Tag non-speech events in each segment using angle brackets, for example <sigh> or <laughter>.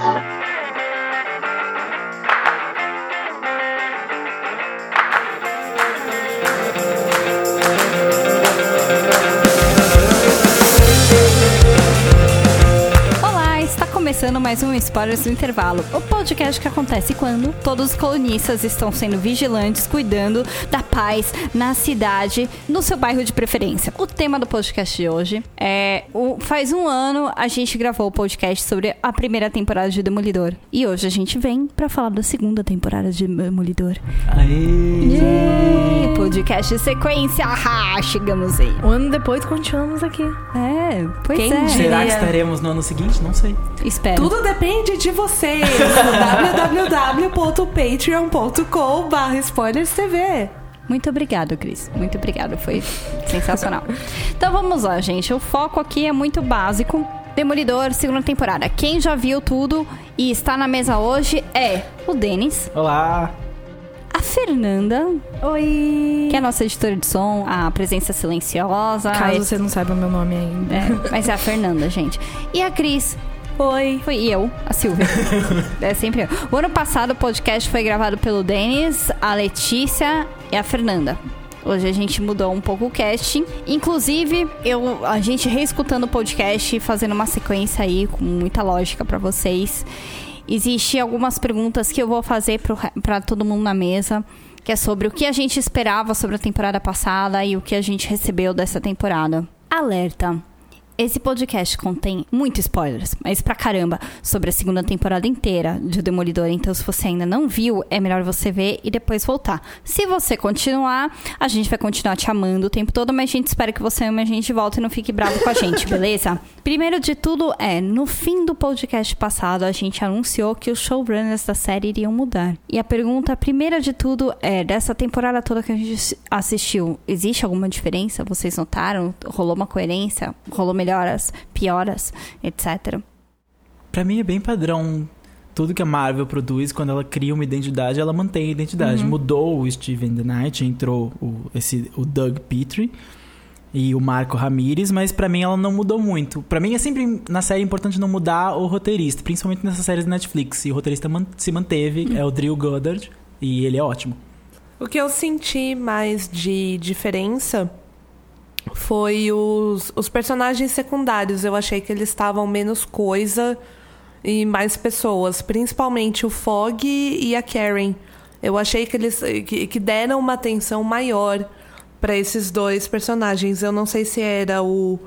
Thank <laughs> you. Mais um Spoilers do Intervalo, o podcast que acontece quando todos os colunistas estão sendo vigilantes, cuidando da paz na cidade, no seu bairro de preferência. O tema do podcast de hoje é. O, faz um ano a gente gravou o podcast sobre a primeira temporada de Demolidor. E hoje a gente vem para falar da segunda temporada de Demolidor. Aê! Podcast sequência, ah, chegamos aí. Um ano depois continuamos aqui. É, pois Quem é. diria? Será que estaremos no ano seguinte? Não sei. Espero. Tudo depende de vocês. www.patreon.com barra spoilers TV. Muito obrigado, Cris. Muito obrigado. Foi sensacional. então vamos lá, gente. O foco aqui é muito básico. Demolidor, segunda temporada. Quem já viu tudo e está na mesa hoje é o Denis, Olá! a Fernanda, Oi. que é a nossa editora de som, a presença silenciosa. Caso você não saiba meu nome ainda. É, mas é a Fernanda, gente. E a Cris. Oi. Foi eu, a Silvia. <laughs> é sempre eu. O ano passado o podcast foi gravado pelo Denis, a Letícia e a Fernanda. Hoje a gente mudou um pouco o casting. Inclusive, eu, a gente reescutando o podcast e fazendo uma sequência aí com muita lógica pra vocês. Existem algumas perguntas que eu vou fazer pra todo mundo na mesa, que é sobre o que a gente esperava sobre a temporada passada e o que a gente recebeu dessa temporada. Alerta! Esse podcast contém muitos spoilers, mas pra caramba, sobre a segunda temporada inteira de O Demolidor. Então, se você ainda não viu, é melhor você ver e depois voltar. Se você continuar, a gente vai continuar te amando o tempo todo, mas a gente espera que você ame a gente volta e não fique bravo com a gente, <laughs> beleza? Primeiro de tudo é, no fim do podcast passado, a gente anunciou que os showrunners da série iriam mudar. E a pergunta primeira de tudo é, dessa temporada toda que a gente assistiu, existe alguma diferença? Vocês notaram? Rolou uma coerência? Rolou melhoras, pioras, etc. Pra mim é bem padrão. Tudo que a Marvel produz, quando ela cria uma identidade, ela mantém a identidade. Mudou o Steven The Knight, entrou o, esse, o Doug Petrie e o Marco Ramirez, mas pra mim ela não mudou muito. Pra mim é sempre na série importante não mudar o roteirista, principalmente nessas séries da Netflix. E o roteirista man- se manteve, é o Drew Goddard, e ele é ótimo. O que eu senti mais de diferença foi os, os personagens secundários. Eu achei que eles estavam menos coisa e mais pessoas, principalmente o Fog e a Karen. Eu achei que eles que, que deram uma atenção maior para esses dois personagens. Eu não sei se era o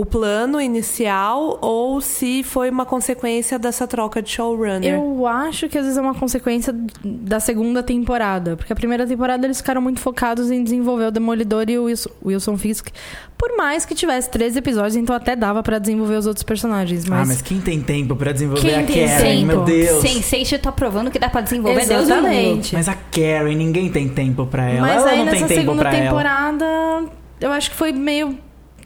o plano inicial ou se foi uma consequência dessa troca de showrunner. Eu acho que às vezes é uma consequência da segunda temporada. Porque a primeira temporada eles ficaram muito focados em desenvolver o Demolidor e o Wilson, Fisk. Por mais que tivesse 13 episódios, então até dava pra desenvolver os outros personagens. Mas, Ah, mas quem tem tempo pra desenvolver Quem a tem Karen? tempo? Meu Deus! Sense8 tá provando que dá pra desenvolver. Exatamente. Mas a Karen, ninguém tem tempo pra ela. Mas ela aí não tem tempo segunda pra ela. temporada, eu acho que foi meio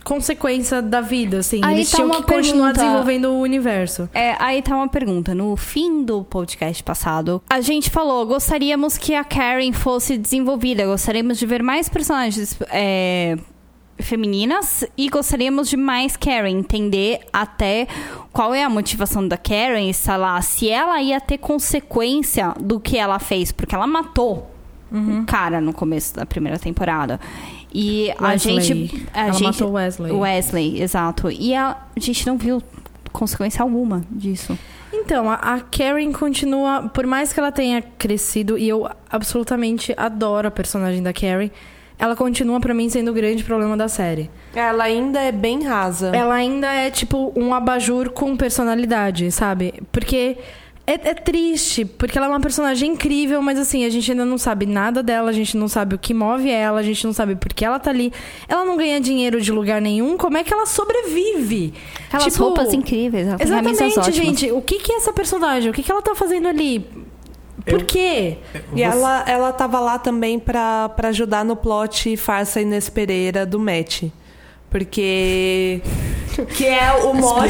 consequência da vida, assim. Aí Eles tá tinham uma que continuar pergunta. desenvolvendo o universo. É, aí tá uma pergunta. No fim do podcast passado, a gente falou: gostaríamos que a Karen fosse desenvolvida, gostaríamos de ver mais personagens é, femininas e gostaríamos de mais Karen, entender até qual é a motivação da Karen, sei lá, se ela ia ter consequência do que ela fez, porque ela matou um cara no começo da primeira temporada. E a Wesley. gente. A Ela gente, matou Wesley. Wesley, exato. E a gente não viu consequência alguma disso. Então, a, a Karen continua, por mais que ela tenha crescido, e eu absolutamente adoro a personagem da Karen, ela continua pra mim sendo o grande problema da série. Ela ainda é bem rasa. Ela ainda é tipo um abajur com personalidade, sabe? Porque é, é triste, porque ela é uma personagem incrível, mas assim, a gente ainda não sabe nada dela, a gente não sabe o que move ela, a gente não sabe por que ela tá ali. Ela não ganha dinheiro de lugar nenhum, como é que ela sobrevive? Aquelas Tipo, roupas incríveis, ela tem camisas Exatamente, ótimas. gente. O que que é essa personagem? O que que ela tá fazendo ali? Por Eu- quê? E ela, ela tava lá também pra, pra ajudar no plot farsa Inês Pereira do Match. Porque. Que é o mote.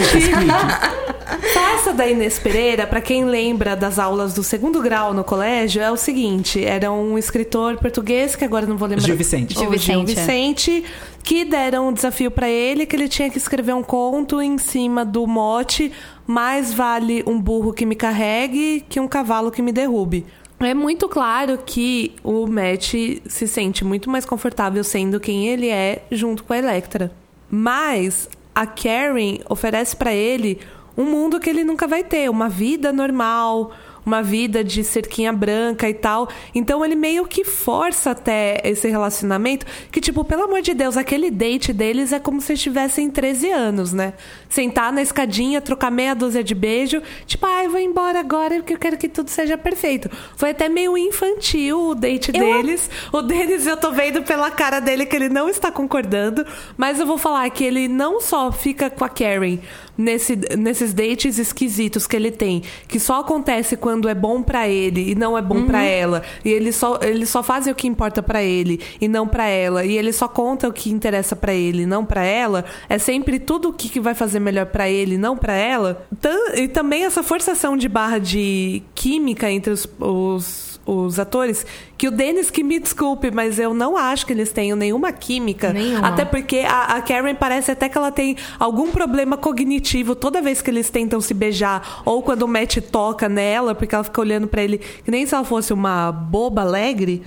farsa <laughs> da Inês Pereira, pra quem lembra das aulas do segundo grau no colégio, é o seguinte: era um escritor português, que agora não vou lembrar. Gil Vicente. O Gil Gil Vicente, é. Vicente, que deram um desafio pra ele que ele tinha que escrever um conto em cima do mote mais vale um burro que me carregue que um cavalo que me derrube. É muito claro que o Matt se sente muito mais confortável sendo quem ele é junto com a Electra. Mas a Karen oferece para ele um mundo que ele nunca vai ter, uma vida normal, uma vida de cerquinha branca e tal. Então ele meio que força até esse relacionamento. Que, tipo, pelo amor de Deus, aquele date deles é como se eles tivessem 13 anos, né? Sentar na escadinha, trocar meia dúzia de beijo. Tipo, ai, ah, vou embora agora porque eu quero que tudo seja perfeito. Foi até meio infantil o date eu... deles. O deles eu tô vendo pela cara dele que ele não está concordando. Mas eu vou falar que ele não só fica com a Karen nesse, nesses dates esquisitos que ele tem, que só acontece quando é bom para ele e não é bom uhum. para ela, e ele só, ele só faz o que importa para ele e não para ela, e ele só conta o que interessa para ele, não para ela, é sempre tudo o que vai fazer melhor para ele, não para ela. E também essa forçação de barra de química entre os, os os atores, que o Dennis que me desculpe, mas eu não acho que eles tenham nenhuma química. Nenhuma. Até porque a, a, Karen parece até que ela tem algum problema cognitivo toda vez que eles tentam se beijar, ou quando o Matt toca nela, porque ela fica olhando para ele, que nem se ela fosse uma boba alegre.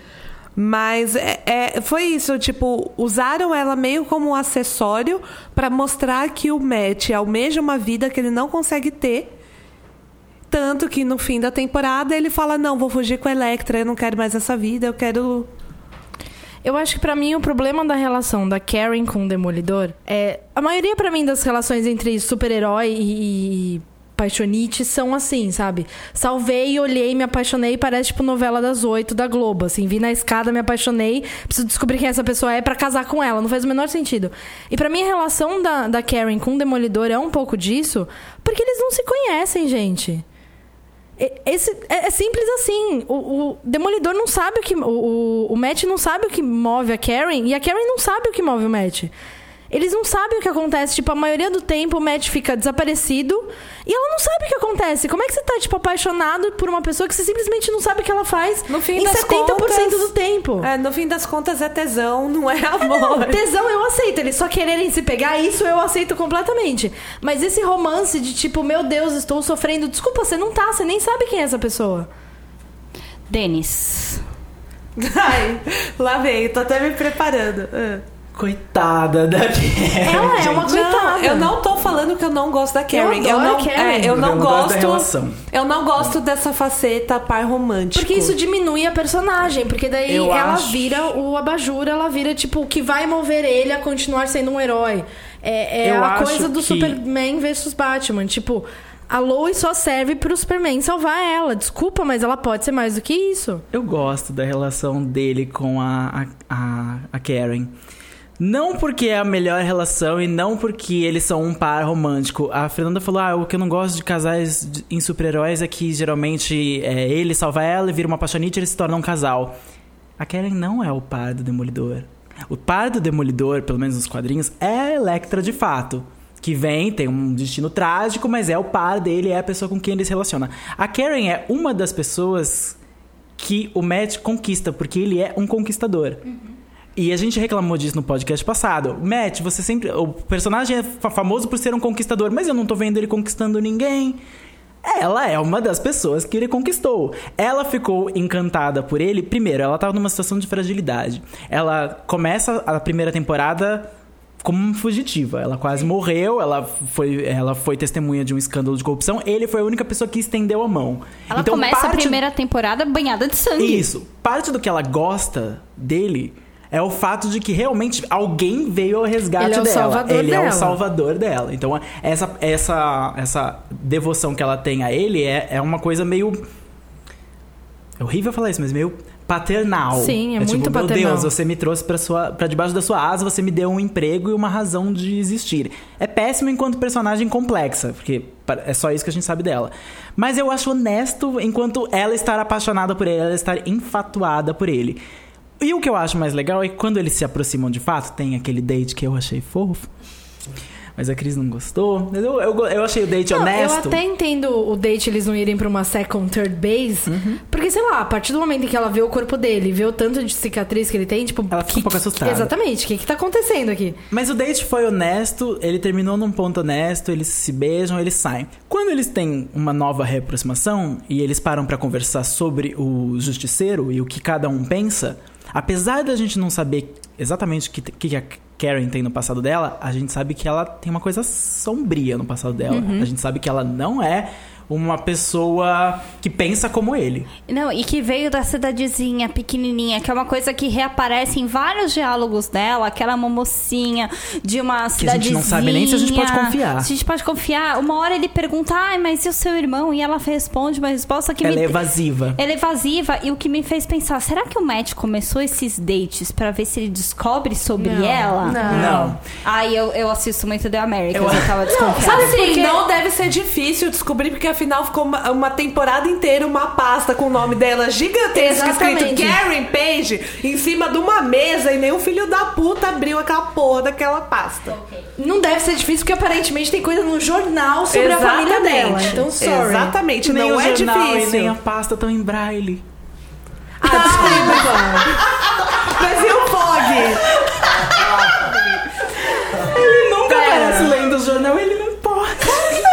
Mas é, é, foi isso, tipo, usaram ela meio como um acessório para mostrar que o Matt almeja uma vida que ele não consegue ter tanto que no fim da temporada ele fala: Não, vou fugir com a Electra, eu não quero mais essa vida, eu quero. Eu acho que para mim o problema da relação da Karen com o Demolidor é. A maioria para mim das relações entre super-herói e, paixonite são assim, sabe? Salvei, olhei, me apaixonei, parece tipo novela das oito da Globo, assim, vi na escada, me apaixonei, preciso descobrir quem essa pessoa é para casar com ela, não faz o menor sentido. E para mim a relação da, da Karen com o Demolidor é um pouco disso, porque eles não se conhecem, gente. Esse, é, é, simples assim. O, o, Demolidor não sabe o que. O, o Matt não sabe o que move a Karen e a Karen não sabe o que move o Matt. Eles não sabem o que acontece. Tipo, a maioria do tempo o Matt fica desaparecido e ela não sabe o que acontece. Como é que você tá, tipo, apaixonado por uma pessoa que você simplesmente não sabe o que ela faz no fim em das 70% contas, do tempo? É, no fim das contas é tesão, não é <laughs> amor. Não, tesão eu aceito. Eles só quererem se pegar, isso eu aceito completamente. Mas esse romance de tipo, meu Deus, estou sofrendo. Desculpa, você não tá, você nem sabe quem é essa pessoa. Denis. Ai, lá vem, tô até me preparando. Uh. Coitada da <laughs> Karen. Ela é uma coitada. Não, eu não tô falando que eu não gosto da Karen. Eu, eu não, Karen. É, eu não, eu gosto. Eu não gosto dessa faceta par romântico. Porque isso diminui a personagem. Porque daí eu ela acho... vira o abajur, ela vira, tipo, o que vai mover ele a continuar sendo um herói. É, é a coisa do que... Superman versus Batman. Tipo, a Lois só serve pro Superman salvar ela. Desculpa, mas ela pode ser mais do que isso. Eu gosto da relação dele com a, a, a Karen. Não porque é a melhor relação e não porque eles são um par romântico. A Fernanda falou: ah, o que eu não gosto de casais em super-heróis é que geralmente é, ele salva ela e vira uma paixonite e eles se tornam um casal. A Karen não é o par do Demolidor. O par do Demolidor, pelo menos nos quadrinhos, é a Electra de fato. Que vem, tem um destino trágico, mas é o par dele, é a pessoa com quem ele se relaciona. A Karen é uma das pessoas que o Matt conquista, porque ele é um conquistador. Uhum. E a gente reclamou disso no podcast passado. Matt, você sempre. O personagem é famoso por ser um conquistador, mas eu não tô vendo ele conquistando ninguém. Ela é uma das pessoas que ele conquistou. Ela ficou encantada por ele. Primeiro, ela tava numa situação de fragilidade. Ela começa a primeira temporada como fugitiva. Ela quase morreu, ela foi, ela foi testemunha de um escândalo de corrupção. Ele foi a única pessoa que estendeu a mão. Ela então, começa parte... a primeira temporada banhada de sangue. Isso. Parte do que ela gosta dele é o fato de que realmente alguém veio ao resgate Ele é dela. Ele dela. é o salvador dela. Então, essa, essa, essa devoção que ela tem a ele é, é uma coisa meio. É horrível falar isso, mas meio paternal. Sim, é, é muito tipo, paternal. Meu Deus, você me trouxe para sua para debaixo da sua asa, você me deu um emprego e uma razão de existir. É péssimo enquanto personagem complexa, porque é só isso que a gente sabe dela. Mas eu acho honesto enquanto ela estar apaixonada por ele, ela estar enfatuada por ele. E o que eu acho mais legal é que quando eles se aproximam de fato, tem aquele date que eu achei fofo. Mas a Cris não gostou. Mas eu, eu, eu achei o date Não, honesto. Eu até entendo o date eles não irem pra uma second, third base. Uhum. Porque, sei lá, a partir do momento em que ela vê o corpo dele, vê o tanto de cicatriz que ele tem, tipo. Ela fica que- um pouco assustada. Exatamente. O que, que tá acontecendo aqui? Mas o date foi honesto, ele terminou num ponto honesto, eles se beijam, eles saem. Quando eles têm uma nova reaproximação e eles param pra conversar sobre o justiceiro e o que cada um pensa, apesar da gente não saber exatamente o que, que a Karen tem no passado dela, a gente sabe que ela tem uma coisa sombria no passado dela. A gente sabe que ela não é uma pessoa que pensa como ele. Não, e que veio da cidadezinha pequenininha, que é uma coisa que reaparece em vários diálogos dela, que ela uma mocinha de uma Que a cidadezinha. gente não sabe nem se a gente pode confiar. Se a gente pode confiar. Uma hora ele pergunta, ai, mas e o seu irmão? E ela responde uma resposta que ela me... é evasiva. Ela é evasiva e o que me fez pensar, será que o Matt começou esses dates pra ver se ele descobre sobre Não, ela? não. Não. Ai, eu, eu assisto muito The Americans, Eu- eu, tava desconfiada. Sabe assim, porque- não deve ser difícil descobrir, porque afinal ficou uma, uma temporada inteira uma pasta com o nome dela gigantesco escrito Exatamente. Karen Page em cima de uma mesa e nenhum filho da puta abriu aquela porra daquela pasta. Não deve ser difícil, porque aparentemente tem coisa no jornal sobre a família dela. Então, sorry. Exatamente, nem não o é jornal difícil. e nem a pasta estão em braille. Ah, desculpa. <laughs> Mas e o Fog? Ele nunca Pera. aparece lendo o jornal, ele não pode.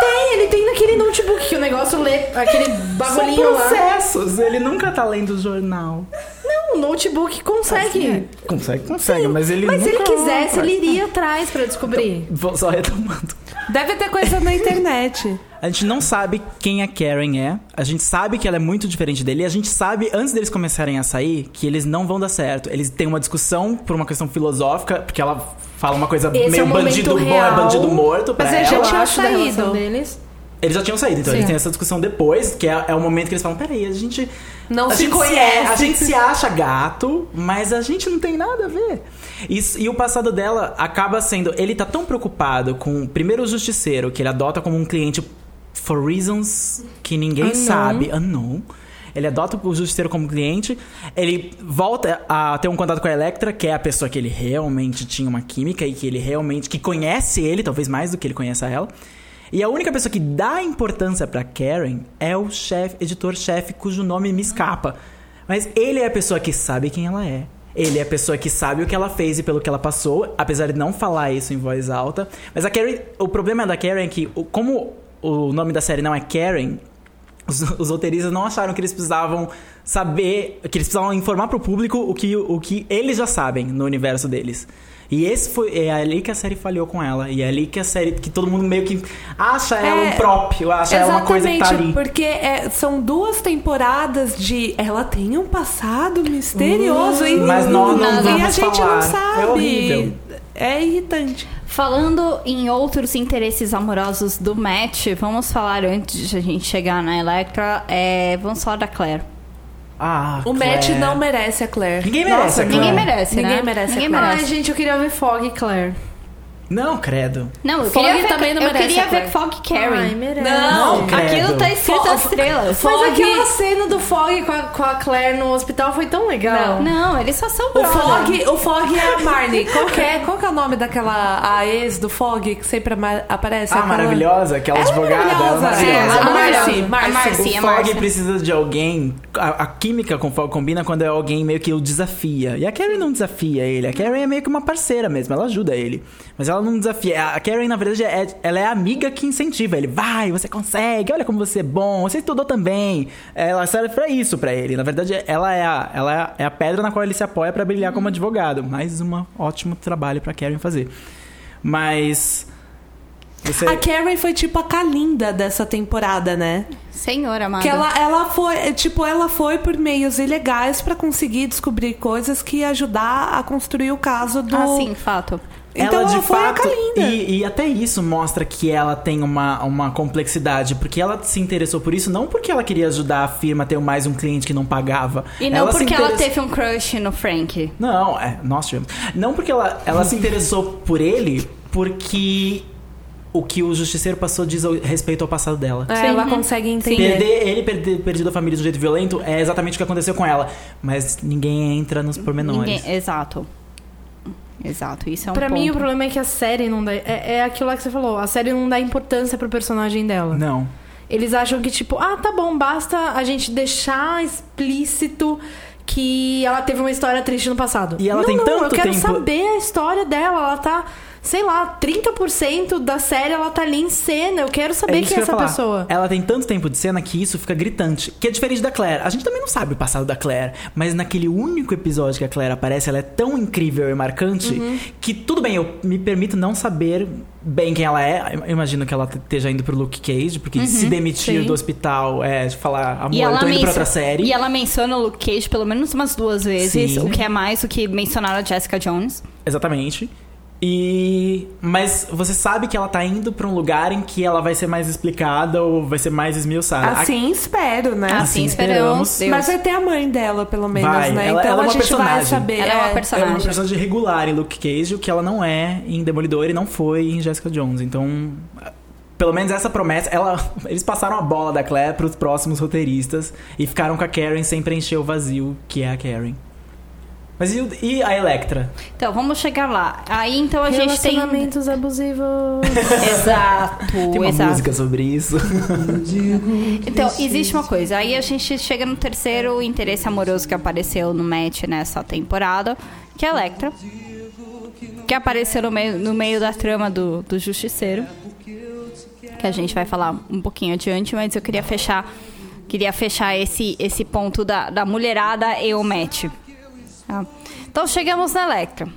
tem, ele tem naquele notebook que o negócio lê aquele São bagulhinho lá. processos, ele nunca tá lendo o jornal. Não, o notebook consegue. Consegue, consegue, mas ele Mas se ele quisesse, ele iria atrás pra descobrir. Vou só retomando. Deve ter coisa na internet. <laughs> A gente não sabe quem a Karen é. A gente sabe que ela é muito diferente dele. E a gente sabe, antes deles começarem a sair, que eles não vão dar certo. Eles têm uma discussão por uma questão filosófica, porque ela fala uma coisa Esse meio é o momento bandido bom é real. bandido morto pra Mas ela. já Eu tinha acho da deles. Eles já tinham saído, então Sim. eles têm essa discussão depois, que é, é o momento que eles falam: peraí, a gente. Não a se gente conhece. a gente se acha gato, mas a gente não tem nada a ver. Isso- e o passado dela acaba sendo. Ele tá tão preocupado com, primeiro, o justiceiro, que ele adota como um cliente for reasons que ninguém Unknown. sabe. Unknown. Ele adota o justiceiro como cliente. Ele volta a ter um contato com a Electra, que é a pessoa que ele realmente tinha uma química e que ele realmente. que conhece ele, talvez mais do que ele conhece a ela. E a única pessoa que dá importância pra Karen é o chefe, editor-chefe, cujo nome me escapa. Mas ele é a pessoa que sabe quem ela é. Ele é a pessoa que sabe o que ela fez e pelo que ela passou, apesar de não falar isso em voz alta. Mas a Karen, o problema da Karen é que, o- como o nome da série não é Karen, os, os roteiristas não acharam que eles precisavam saber, que eles precisavam informar pro público o que, o que eles já sabem no universo deles. E esse foi é ali que a série falhou com ela. E é ali que a série que todo mundo meio que acha ela um É, próprio, acha ela uma coisa que tá ali. porque é, são duas temporadas de. Ela tem um passado misterioso e, Mas nós não e a vamos gente falar. não sabe. É horrível. É irritante. Falando em outros interesses amorosos do Matt, vamos falar antes de a gente chegar na Electra, é, vamos falar da Claire. Ah, O Matt Claire. não merece a Claire. Ninguém merece Nossa, a Claire. Ninguém merece, Ninguém né? merece Ninguém a Claire. Ai, gente, eu queria ver Fog e Claire. Não, credo. Não, eu Fog queria ver, também não eu merece queria a ver. Fog e. Ai, merece. Não, Não, credo. Aquilo tá escrito Fo- as estrelas. Mas Fog- aquela cena do Fog com a, com a Claire no hospital foi tão legal. Não, eles só são O. Fog, o Fog é a Marnie. <laughs> Qual que é, qual que é o nome daquela a ex do Fog que sempre aparece? Ah, Aquela- maravilhosa, aquela Ela é advogada. é maravilhosa. É, maravilhosa. é A. Marcy, A Marcy. Marcy, O Fog Marcy. precisa de alguém. A, a química com o Fog combina quando é alguém meio que o desafia. E a Karen não desafia ele. A Karen é meio que uma parceira mesmo, ela ajuda ele. Mas ela não desafia. A Karen, na verdade, é, ela é a amiga que incentiva ele. Vai, você consegue, olha como você é bom, você estudou também. Ela serve pra isso pra ele. Na verdade, ela é a, ela é a pedra na qual ele se apoia pra brilhar como advogado. Mais um ótimo trabalho pra Karen fazer. Mas. Você... A Karen foi tipo a Kalinda dessa temporada, né? Senhor amado. Que ela, ela foi, tipo, ela foi por meios ilegais pra conseguir descobrir coisas que ia ajudar a construir o caso do. Ah, sim, fato. Então ela, de foi a fato, Kalinda. E, e até isso mostra que ela tem uma, uma complexidade, porque ela se interessou por isso, não porque ela queria ajudar a firma a ter mais um cliente que não pagava. E não ela porque ela teve um crush no Frank. Não, é, nós tivemos. Não porque ela, ela se interessou por ele, porque o que o justiceiro passou diz respeito ao passado dela. É, ela consegue entender. Perder ele perder perdido a família de um jeito violento é exatamente o que aconteceu com ela. Mas ninguém entra nos pormenores. Ninguém, exato. Exato, isso é um Pra ponto. mim, o problema é que a série não dá. É, é aquilo lá que você falou. A série não dá importância pro personagem dela. Não. Eles acham que, tipo, ah, tá bom, basta a gente deixar explícito que ela teve uma história triste no passado. E ela não, tem não, tanto eu quero tempo- saber a história dela. Ela tá, sei lá, 30% da série ela tá ali em cena. Eu quero saber isso quem é que eu essa falar. pessoa. Ela tem tanto tempo de cena que isso fica gritante. Que é diferente da Claire. A gente também não sabe o passado da Claire. Mas naquele único episódio que a Claire aparece, ela é tão incrível e marcante Uhum. que tudo bem, eu me permito não saber bem quem ela é. Eu imagino que ela esteja indo pro Luke Cage, porque se demitir sim. do hospital é falar, amor, eu tô indo pra outra série. e ela menciona o Luke Cage pelo menos umas duas vezes, Sim. o que é mais do que mencionar a Jessica Jones. Exatamente. E mas você sabe que ela tá indo pra um lugar em que ela vai ser mais explicada ou vai ser mais esmiuçada. Assim espero, né? Assim, Assim esperamos. Deus. Mas vai ter a mãe dela, pelo menos, Vai, né? ela- então ela é a uma gente vai personagem. saber. Ela é uma é. personagem. É uma personagem regular em Luke Cage, o que ela não é em Demolidor e não foi em Jessica Jones. Então, pelo menos essa promessa, ela, <laughs> eles passaram a bola da Claire pros próximos roteiristas e ficaram com a Karen sem preencher o vazio que é a Karen. Mas e, o- e a Electra? Então, vamos chegar lá. Aí, então, a gente tem... Relacionamentos abusivos. <laughs> Exato, Tem uma exato. música sobre isso. Então, existe uma coisa. Aí a gente chega no terceiro interesse amoroso que apareceu no match nessa temporada, que é a Electra. Que apareceu no meio, no meio da trama do, do Justiceiro. Que a gente vai falar um pouquinho adiante, mas eu queria fechar. Queria fechar esse, esse ponto da, da mulherada e o match. Tá? Então chegamos na Electra.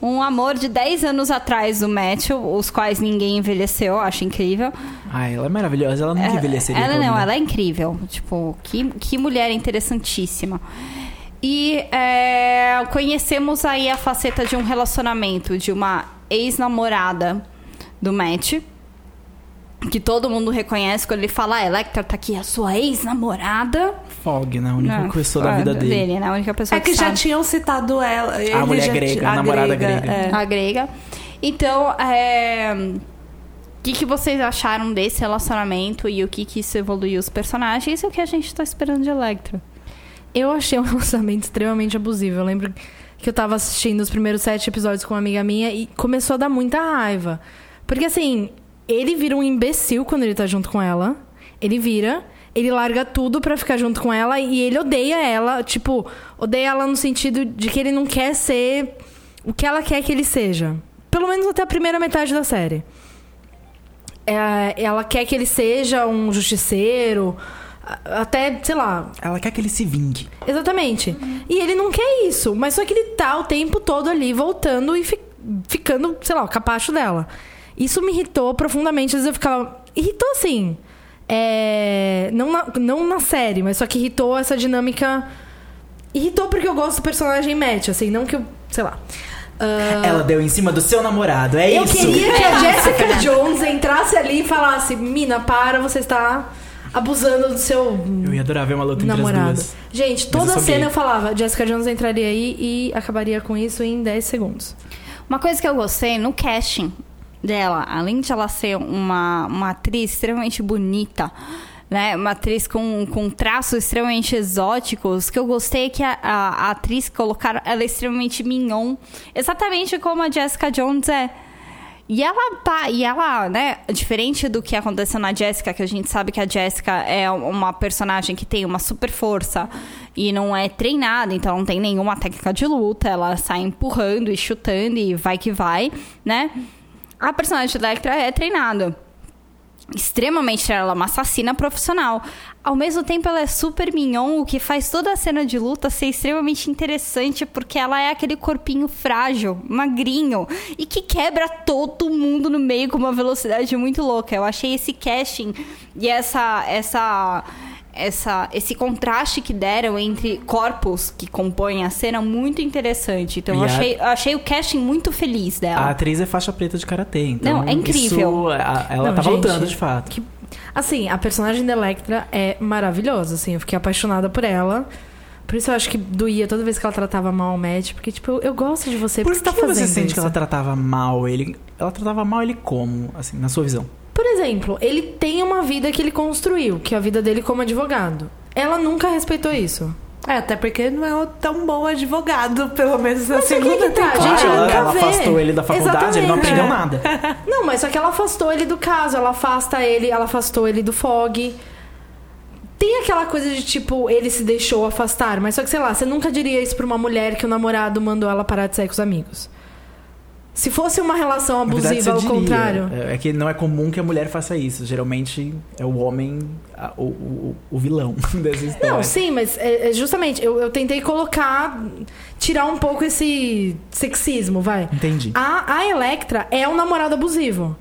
Um amor de 10 anos atrás do match, os quais ninguém envelheceu, acho incrível. Ai, ela é maravilhosa, ela nunca envelheceria. Ela não, ela é incrível. Tipo, que, que mulher interessantíssima. E é, conhecemos aí a faceta de um relacionamento de uma ex-namorada do Matt. Que todo mundo reconhece quando ele fala, ah, Electra tá aqui, a sua ex-namorada. Fog, né? A única Não, pessoa da vida é, dele. né? A única pessoa É que já sabe. tinham citado ela. ele mulher já grega, a namorada grega. é. a grega. Então, é... o que, que vocês acharam desse relacionamento e o que, que isso evoluiu os personagens e o que a gente tá esperando de Electra? Eu achei um <laughs> relacionamento extremamente abusivo. Eu lembro que eu tava assistindo os primeiros sete episódios com uma amiga minha e começou a dar muita raiva. Porque assim, ele vira um imbecil quando ele tá junto com ela. Ele vira, ele larga tudo pra ficar junto com ela e ele odeia ela. Tipo, odeia ela no sentido de que ele não quer ser o que ela quer que ele seja. Pelo menos até a primeira metade da série. É, ela quer que ele seja um justiceiro. Até, sei lá, Ela quer que ele se vingue. Exatamente. E ele não quer isso, mas só que ele tá o tempo todo ali voltando e fi- ficando, sei lá, o capacho dela. Isso me irritou profundamente. Às vezes eu ficava. Irritou assim. É... Não, na, não na série, mas só que irritou essa dinâmica. Irritou porque eu gosto do personagem Matt, assim, não que eu. sei lá. Ah, Ela deu em cima do seu namorado, é eu isso? queria que a Jessica Jones entrasse ali e falasse: Mina, para, você está abusando do seu Eu ia adorar ver uma luta entre as namorado. duas. Gente, eu toda sou cena gay. eu falava, Jessica Jones entraria aí e acabaria com isso em 10 segundos. Uma coisa que eu gostei no casting dela, além de ela ser uma, uma atriz extremamente bonita, né? Uma atriz com, com traços extremamente exóticos, que eu gostei é que a, a, a atriz colocaram ela é extremamente mignon, exatamente como a Jessica Jones é. E ela, tá- e ela, né, diferente do que aconteceu na Jessica, que a gente sabe que a Jessica é uma personagem que tem uma super força e não é treinada, então não tem nenhuma técnica de luta, ela sai empurrando e chutando e vai que vai, né? A personagem da Electra é treinada extremamente ela é uma assassina profissional. Ao mesmo tempo, ela é super mignon, o que faz toda a cena de luta ser extremamente interessante, porque ela é aquele corpinho frágil, magrinho, e que quebra todo mundo no meio com uma velocidade muito louca. Eu achei esse casting e essa essa essa, esse contraste que deram entre corpos que compõem a cena muito interessante. Então, eu a- achei, eu achei o casting muito feliz dela. A atriz é faixa preta de karatê, então. Não, é incrível. isso, a- ela Não, tá gente, voltando de fato. que- Assim, a personagem da Electra é maravilhosa, assim, eu fiquei apaixonada por ela. Por isso eu acho que doía toda vez que ela tratava mal o Matt, porque, tipo, eu, eu gosto de você, Por por que que você tá fazendo você sente isso? que ela tratava mal ele? Ela tratava mal ele como, assim, na sua visão? Por exemplo, ele tem uma vida que ele construiu, que é a vida dele como advogado. Ela nunca respeitou isso. É, até porque não é tão bom advogado, pelo menos na aqui segunda que tá, temporada. ela, ela afastou ele da faculdade, ele não Exatamente. aprendeu nada. <laughs> Não, mas só que ela afastou ele do caso, ela afasta ele, ela afastou ele do fog. Tem aquela coisa de tipo, ele se deixou afastar, mas só que sei lá, você nunca diria isso pra uma mulher que o namorado mandou ela parar de sair com os amigos. Se fosse uma relação Na verdade, abusiva, ao diria. contrário. É é que não é comum que a mulher faça isso. Geralmente é o homem a- o, o, o vilão <laughs> dessa história. Não, sim, mas é, é justamente, eu, eu tentei colocar, tirar um pouco esse sexismo, vai. Entendi. A, a Electra é um namorado abusivo.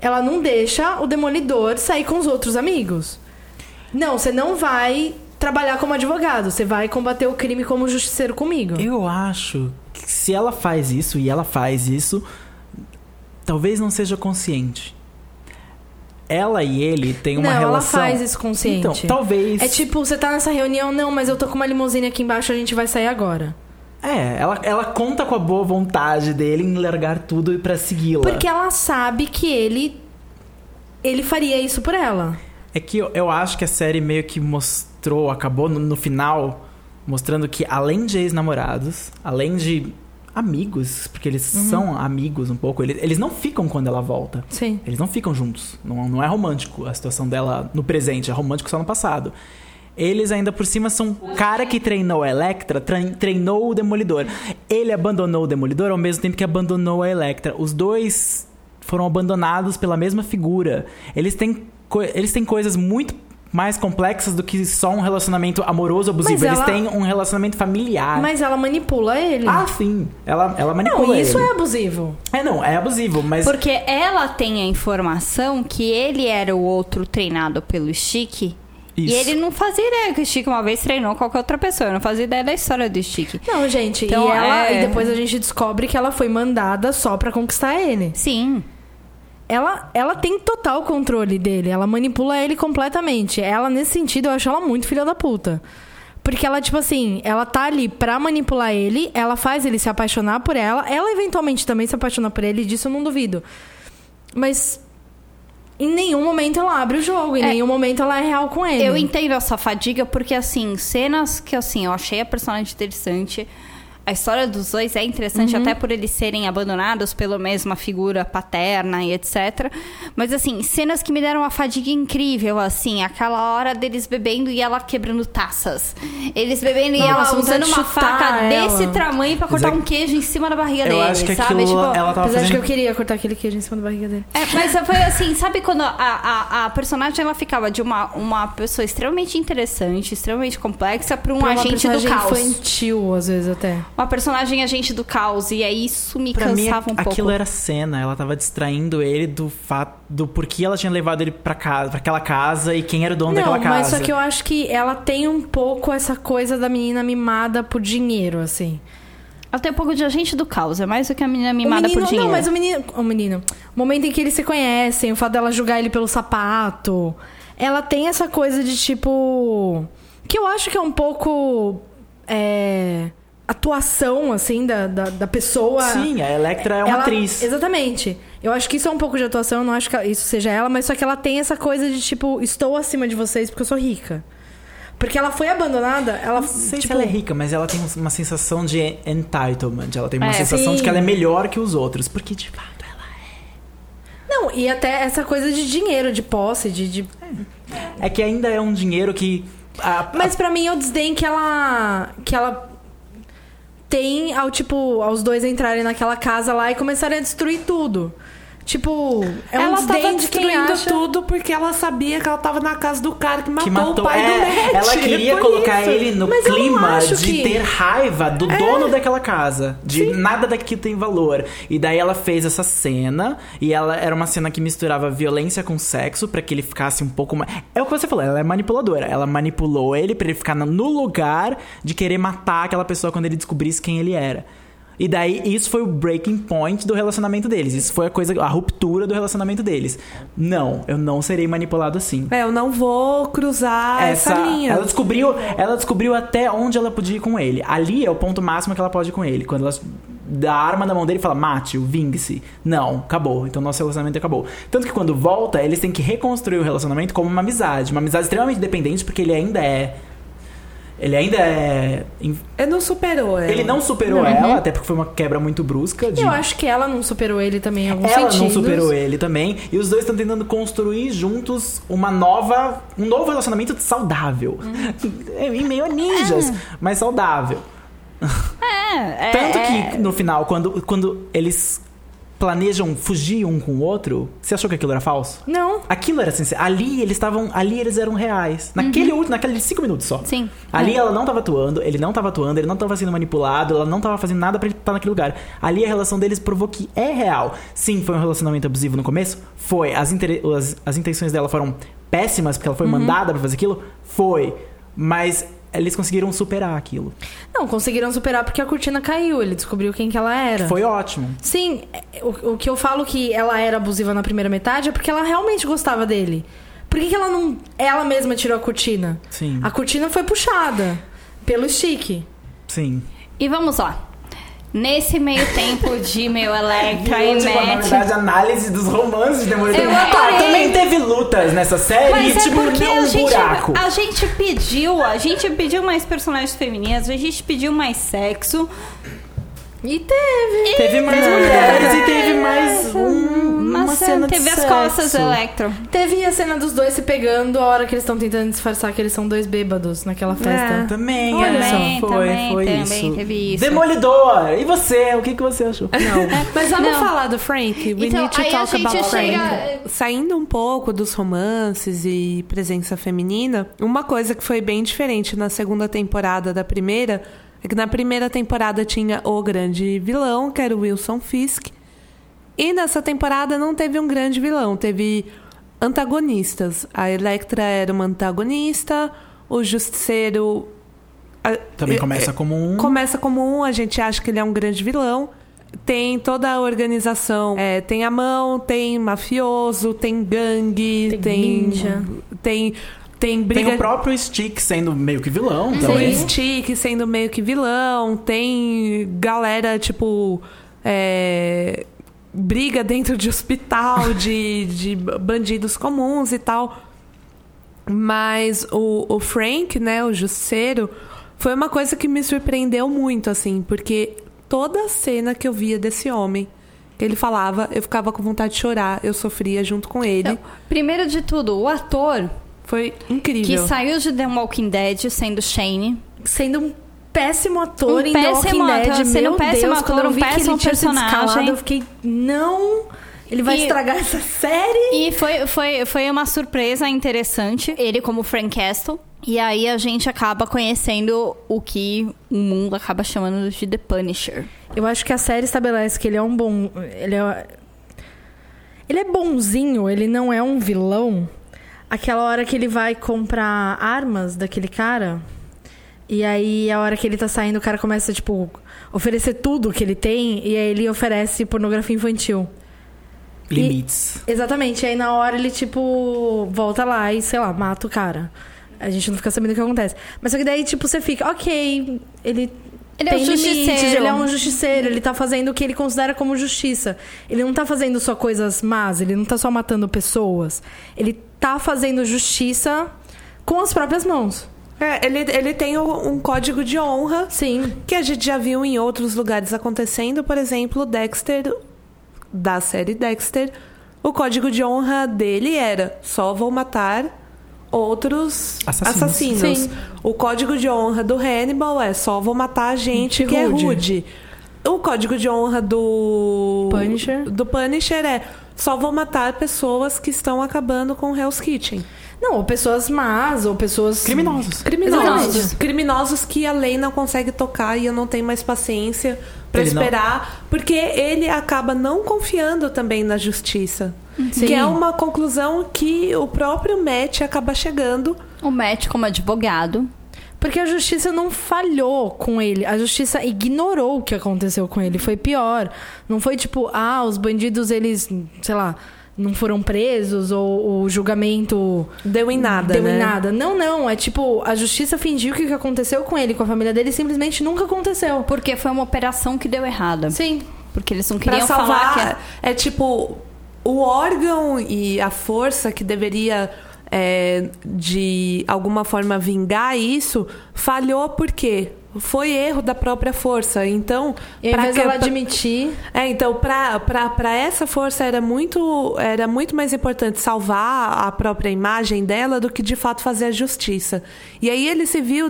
Ela não deixa o Demolidor sair com os outros amigos. Não, você não vai trabalhar como advogado. Você vai combater o crime como justiceiro comigo. Eu acho se ela faz isso e ela faz isso, talvez não seja consciente. Ela e ele têm uma não, relação. ela faz isso consciente. Então, talvez. É tipo, você tá nessa reunião, não, mas eu tô com uma limusine aqui embaixo, a gente vai sair agora. É, ela, ela conta com a boa vontade dele em largar tudo pra segui-la. Porque ela sabe que ele. Ele faria isso por ela. É que eu, eu acho que a série meio que mostrou, acabou no, no final, mostrando que além de ex-namorados, além de amigos, porque eles Uhum. são amigos um pouco, eles, eles não ficam quando ela volta. Sim. Eles não ficam juntos. Não, não é romântico a situação dela no presente, é romântico só no passado. Eles ainda por cima são o cara que treinou a Electra, trein- treinou o Demolidor. Ele abandonou o Demolidor ao mesmo tempo que abandonou a Electra. Os dois foram abandonados pela mesma figura. Eles têm, eles têm coisas muito mais complexas do que só um relacionamento amoroso abusivo. Mas Eles ela- têm um relacionamento familiar. Mas ela manipula ele. Ah, sim. Ela, ela manipula não, isso ele. é abusivo. É, não, é abusivo, mas... Porque ela tem a informação que ele era o outro treinado pelo Stick. E Isso. ele não fazia ideia que o Stick uma vez treinou qualquer outra pessoa. Eu não fazia ideia da história do Stick. Não, gente, Então, e ela é- e depois a gente descobre que ela foi mandada só pra conquistar ele. Sim. Ela, ela tem total controle dele, ela manipula ele completamente. Ela, nesse sentido, eu acho ela muito filha da puta. Porque ela, tipo assim, ela tá ali pra manipular ele, ela faz ele se apaixonar por ela, ela eventualmente também se apaixona por ele, disso eu não duvido. Mas em nenhum momento ela abre o jogo, em É. nenhum momento ela é real com ele. Eu entendo essa fadiga porque, assim, cenas que, assim, eu achei a personagem interessante. A história dos dois é interessante, Uhum. até por eles serem abandonados pela mesma figura paterna e etc. Mas, assim, cenas que me deram uma fadiga incrível, assim. Aquela hora deles bebendo e ela quebrando taças. Eles bebendo e Nossa, ela usando uma faca ela. desse tamanho pra cortar é- um queijo em cima da barriga Eu dele, acho que sabe? aquilo, Tipo, ela tava Apesar de que fazendo... eu queria cortar aquele queijo em cima da barriga dele. é, mas foi assim, sabe quando a, a, a personagem ela ficava de uma, uma pessoa extremamente interessante, extremamente complexa, pra um Pra uma agente do caos. infantil, às vezes até. Uma personagem agente do caos. E aí isso me Pra mim, cansava um pouco. aquilo era cena. Ela tava distraindo ele do fato do porquê ela tinha levado ele pra casa, para aquela casa e quem era o dono Não, daquela casa. mas só que eu acho que ela tem um pouco essa coisa da menina mimada por dinheiro, assim. Ela tem um pouco de agente do caos, é mais do que a menina mimada o menino, por dinheiro. Não, mas o menino, o menino, o momento em que eles se conhecem, o fato dela julgar ele pelo sapato, ela tem essa coisa de tipo que eu acho que é um pouco é, atuação assim da, da, da pessoa. Sim, a Electra é uma Ela- atriz. Exatamente. Eu acho que isso é um pouco de atuação, eu não acho que isso seja ela, mas só que ela tem essa coisa de tipo, estou acima de vocês porque eu sou rica. Porque ela foi abandonada, ela Não sei tipo, se ela é rica, mas ela tem uma sensação de entitlement. Ela tem uma É, sensação de sim. que ela é melhor que os outros. Porque, de fato, ela Não, e até essa coisa de dinheiro, de posse, de. de... é. É que ainda é um dinheiro que. a- a- Mas pra mim é o desdém que ela. que ela tem ao tipo, aos dois entrarem naquela casa lá e começarem a destruir tudo. Tipo, é um ela desdém tava destruindo acha... tudo porque ela sabia que ela tava na casa do cara que matou, que matou. o pai do é, Matt. ela <laughs> queria Por colocar isso. ele no Mas clima de que- É. ter raiva do dono daquela casa. De nada daquilo tem valor. E daí ela fez essa cena. E ela era uma cena que misturava violência com sexo pra que ele ficasse um pouco mais. É o que você falou, ela é manipuladora. Ela manipulou ele pra ele ficar no lugar de querer matar aquela pessoa quando ele descobrisse quem ele era. E daí, isso foi o breaking point do relacionamento deles. Isso foi a coisa, a ruptura do relacionamento deles. Não, eu não serei manipulado assim. É, eu não vou cruzar essa, linha. Ela descobriu, ela descobriu até onde ela podia ir com ele. Ali é o ponto máximo que ela pode ir com ele. Quando ela dá a arma na mão dele e fala, mate-o, vingue-se. Não, acabou. Então nosso relacionamento acabou. Tanto que quando volta, eles têm que reconstruir o relacionamento como uma amizade. Uma amizade extremamente dependente, porque ele ainda é. Ele ainda é. Ele não superou ela. Ele não superou ela, até porque foi uma quebra muito brusca. De... Eu acho que ela não superou ele também em alguns Ela sentidos. não superou ele também. E os dois estão tentando construir juntos uma nova. um novo relacionamento saudável. É, <laughs> em meio a ninjas, mas saudável. É, é, Tanto é- que no final, quando, quando eles planejam fugir um com o outro, você achou que aquilo era falso? Não. Aquilo era sincero. Ali eles estavam. Ali eles eram reais. Naquele último, naqueles cinco minutos só. Sim. Ali É. ela não tava atuando, ele não tava atuando, ele não tava sendo manipulado, ela não tava fazendo nada pra ele estar naquele lugar. Ali a relação deles provou que é real. Sim, foi um relacionamento abusivo no começo? Foi. As, as, as intenções dela foram péssimas porque ela foi mandada pra fazer aquilo? Foi. Mas eles conseguiram superar aquilo. Não, conseguiram superar porque a cortina caiu. Ele descobriu quem que ela era. Foi ótimo. Sim, o, o que eu falo que ela era abusiva na primeira metade é porque ela realmente gostava dele. Por que, que ela não. Ela mesma tirou a cortina? Sim. A cortina foi puxada pelo stick. Sim. E vamos lá. Nesse meio tempo de meu Electra e Virou, tipo, na Matt. verdade, análise dos romances de Demolidor. Eu Ah, adorei. também teve lutas nessa série Mas e, é tipo, a um gente, buraco. a gente pediu, a gente pediu mais personagens femininas, a gente pediu mais sexo. E teve. Teve mais mulheres e teve mais um, uma Mas cena de teve as sexo. costas do Electro. Teve a cena dos dois se pegando a hora que eles estão tentando disfarçar que eles são dois bêbados naquela festa. Também, Olha é, só. foi, Também, foi também isso. teve isso. Demolidor! E você? O que, que você achou? <laughs> Mas vamos Não. falar do Frank? We Então, need to aí a talk gente about Frank. chega- Saindo um pouco dos romances e presença feminina, uma coisa que foi bem diferente na segunda temporada da primeira é que na primeira temporada tinha o grande vilão, que era o Wilson Fisk. E nessa temporada não teve um grande vilão, teve antagonistas. A Electra era uma antagonista, o Justiceiro. a- Também é- começa como um... Começa como um, a gente acha que ele é um grande vilão. Tem toda a organização. é, tem a mão, tem mafioso, tem gangue, Tem tem. ninja. Tem. Tem briga. Tem o próprio Stick sendo meio que vilão tem também. Stick sendo meio que vilão. Tem galera, tipo. é, briga dentro de hospital, <laughs> de, de bandidos comuns e tal. Mas o, o Frank, né, o Justiceiro, foi uma coisa que me surpreendeu muito, assim, porque toda cena que eu via desse homem, que ele falava, eu ficava com vontade de chorar, eu sofria junto com ele. Então, primeiro de tudo, o ator Foi que incrível. saiu de The Walking Dead sendo Shane. Sendo um péssimo ator Um em The Walking péssimo Dead. sendo Meu um péssimo Deus, ator, quando eu um vi que péssimo ele tinha sido personagem. eu fiquei, não... Ele vai E- estragar essa série? E foi, foi, foi uma surpresa interessante, ele como Frank Castle. E aí a gente acaba conhecendo o que o mundo acaba chamando de The Punisher. Eu acho que a série estabelece que ele é um bom. Ele é. Ele é bonzinho, ele não é um vilão. Aquela hora que ele vai comprar armas daquele cara. E aí, a hora que ele tá saindo, o cara começa, tipo, oferecer tudo que ele tem. E aí ele oferece pornografia infantil. Limites. Exatamente. E aí na hora ele, tipo, volta lá e, sei lá, mata o cara. A gente não fica sabendo o que acontece. Mas só que daí, tipo, você fica, ok, ele. Ele é tem um limites, justiceiro. ele é um justiceiro, ele tá fazendo o que ele considera como justiça. Ele não tá fazendo só coisas más, ele não tá só matando pessoas. Ele tá fazendo justiça com as próprias mãos. É, ele, ele tem um código de honra Sim. que a gente já viu em outros lugares acontecendo, por exemplo, Dexter, da série Dexter, o código de honra dele era só vou matar outros Assassinos. assassinos. Sim. O código de honra do Hannibal é só vou matar gente que é Rude. rude. O código de honra do Punisher. do Punisher é só vou matar pessoas que estão acabando com Hell's Kitchen. Não, ou pessoas más, ou pessoas. Criminosos. Criminosos. Exatamente. Criminosos que a lei não consegue tocar e eu não tenho mais paciência pra Ele não- esperar, porque ele acaba não confiando também na justiça. Sim. Que é uma conclusão que o próprio Matt acaba chegando. O Matt como advogado. Porque a justiça não falhou com ele. A justiça ignorou o que aconteceu com ele. Foi pior. Não foi tipo, ah, os bandidos, eles, sei lá, não foram presos ou o julgamento Deu em nada, deu né? em nada. Não, não. É tipo, a justiça fingiu que o que aconteceu com ele, com a família dele, simplesmente nunca aconteceu. Porque foi uma operação que deu errada. Sim. Porque eles não Pra queriam falar que... salvar, é tipo o órgão e a força que deveria é, de alguma forma vingar isso, falhou porque foi erro da própria força. Então, E que- dela admitir. é, então, para essa força era muito, era muito mais importante salvar a própria imagem dela do que de fato fazer a justiça. E aí ele se viu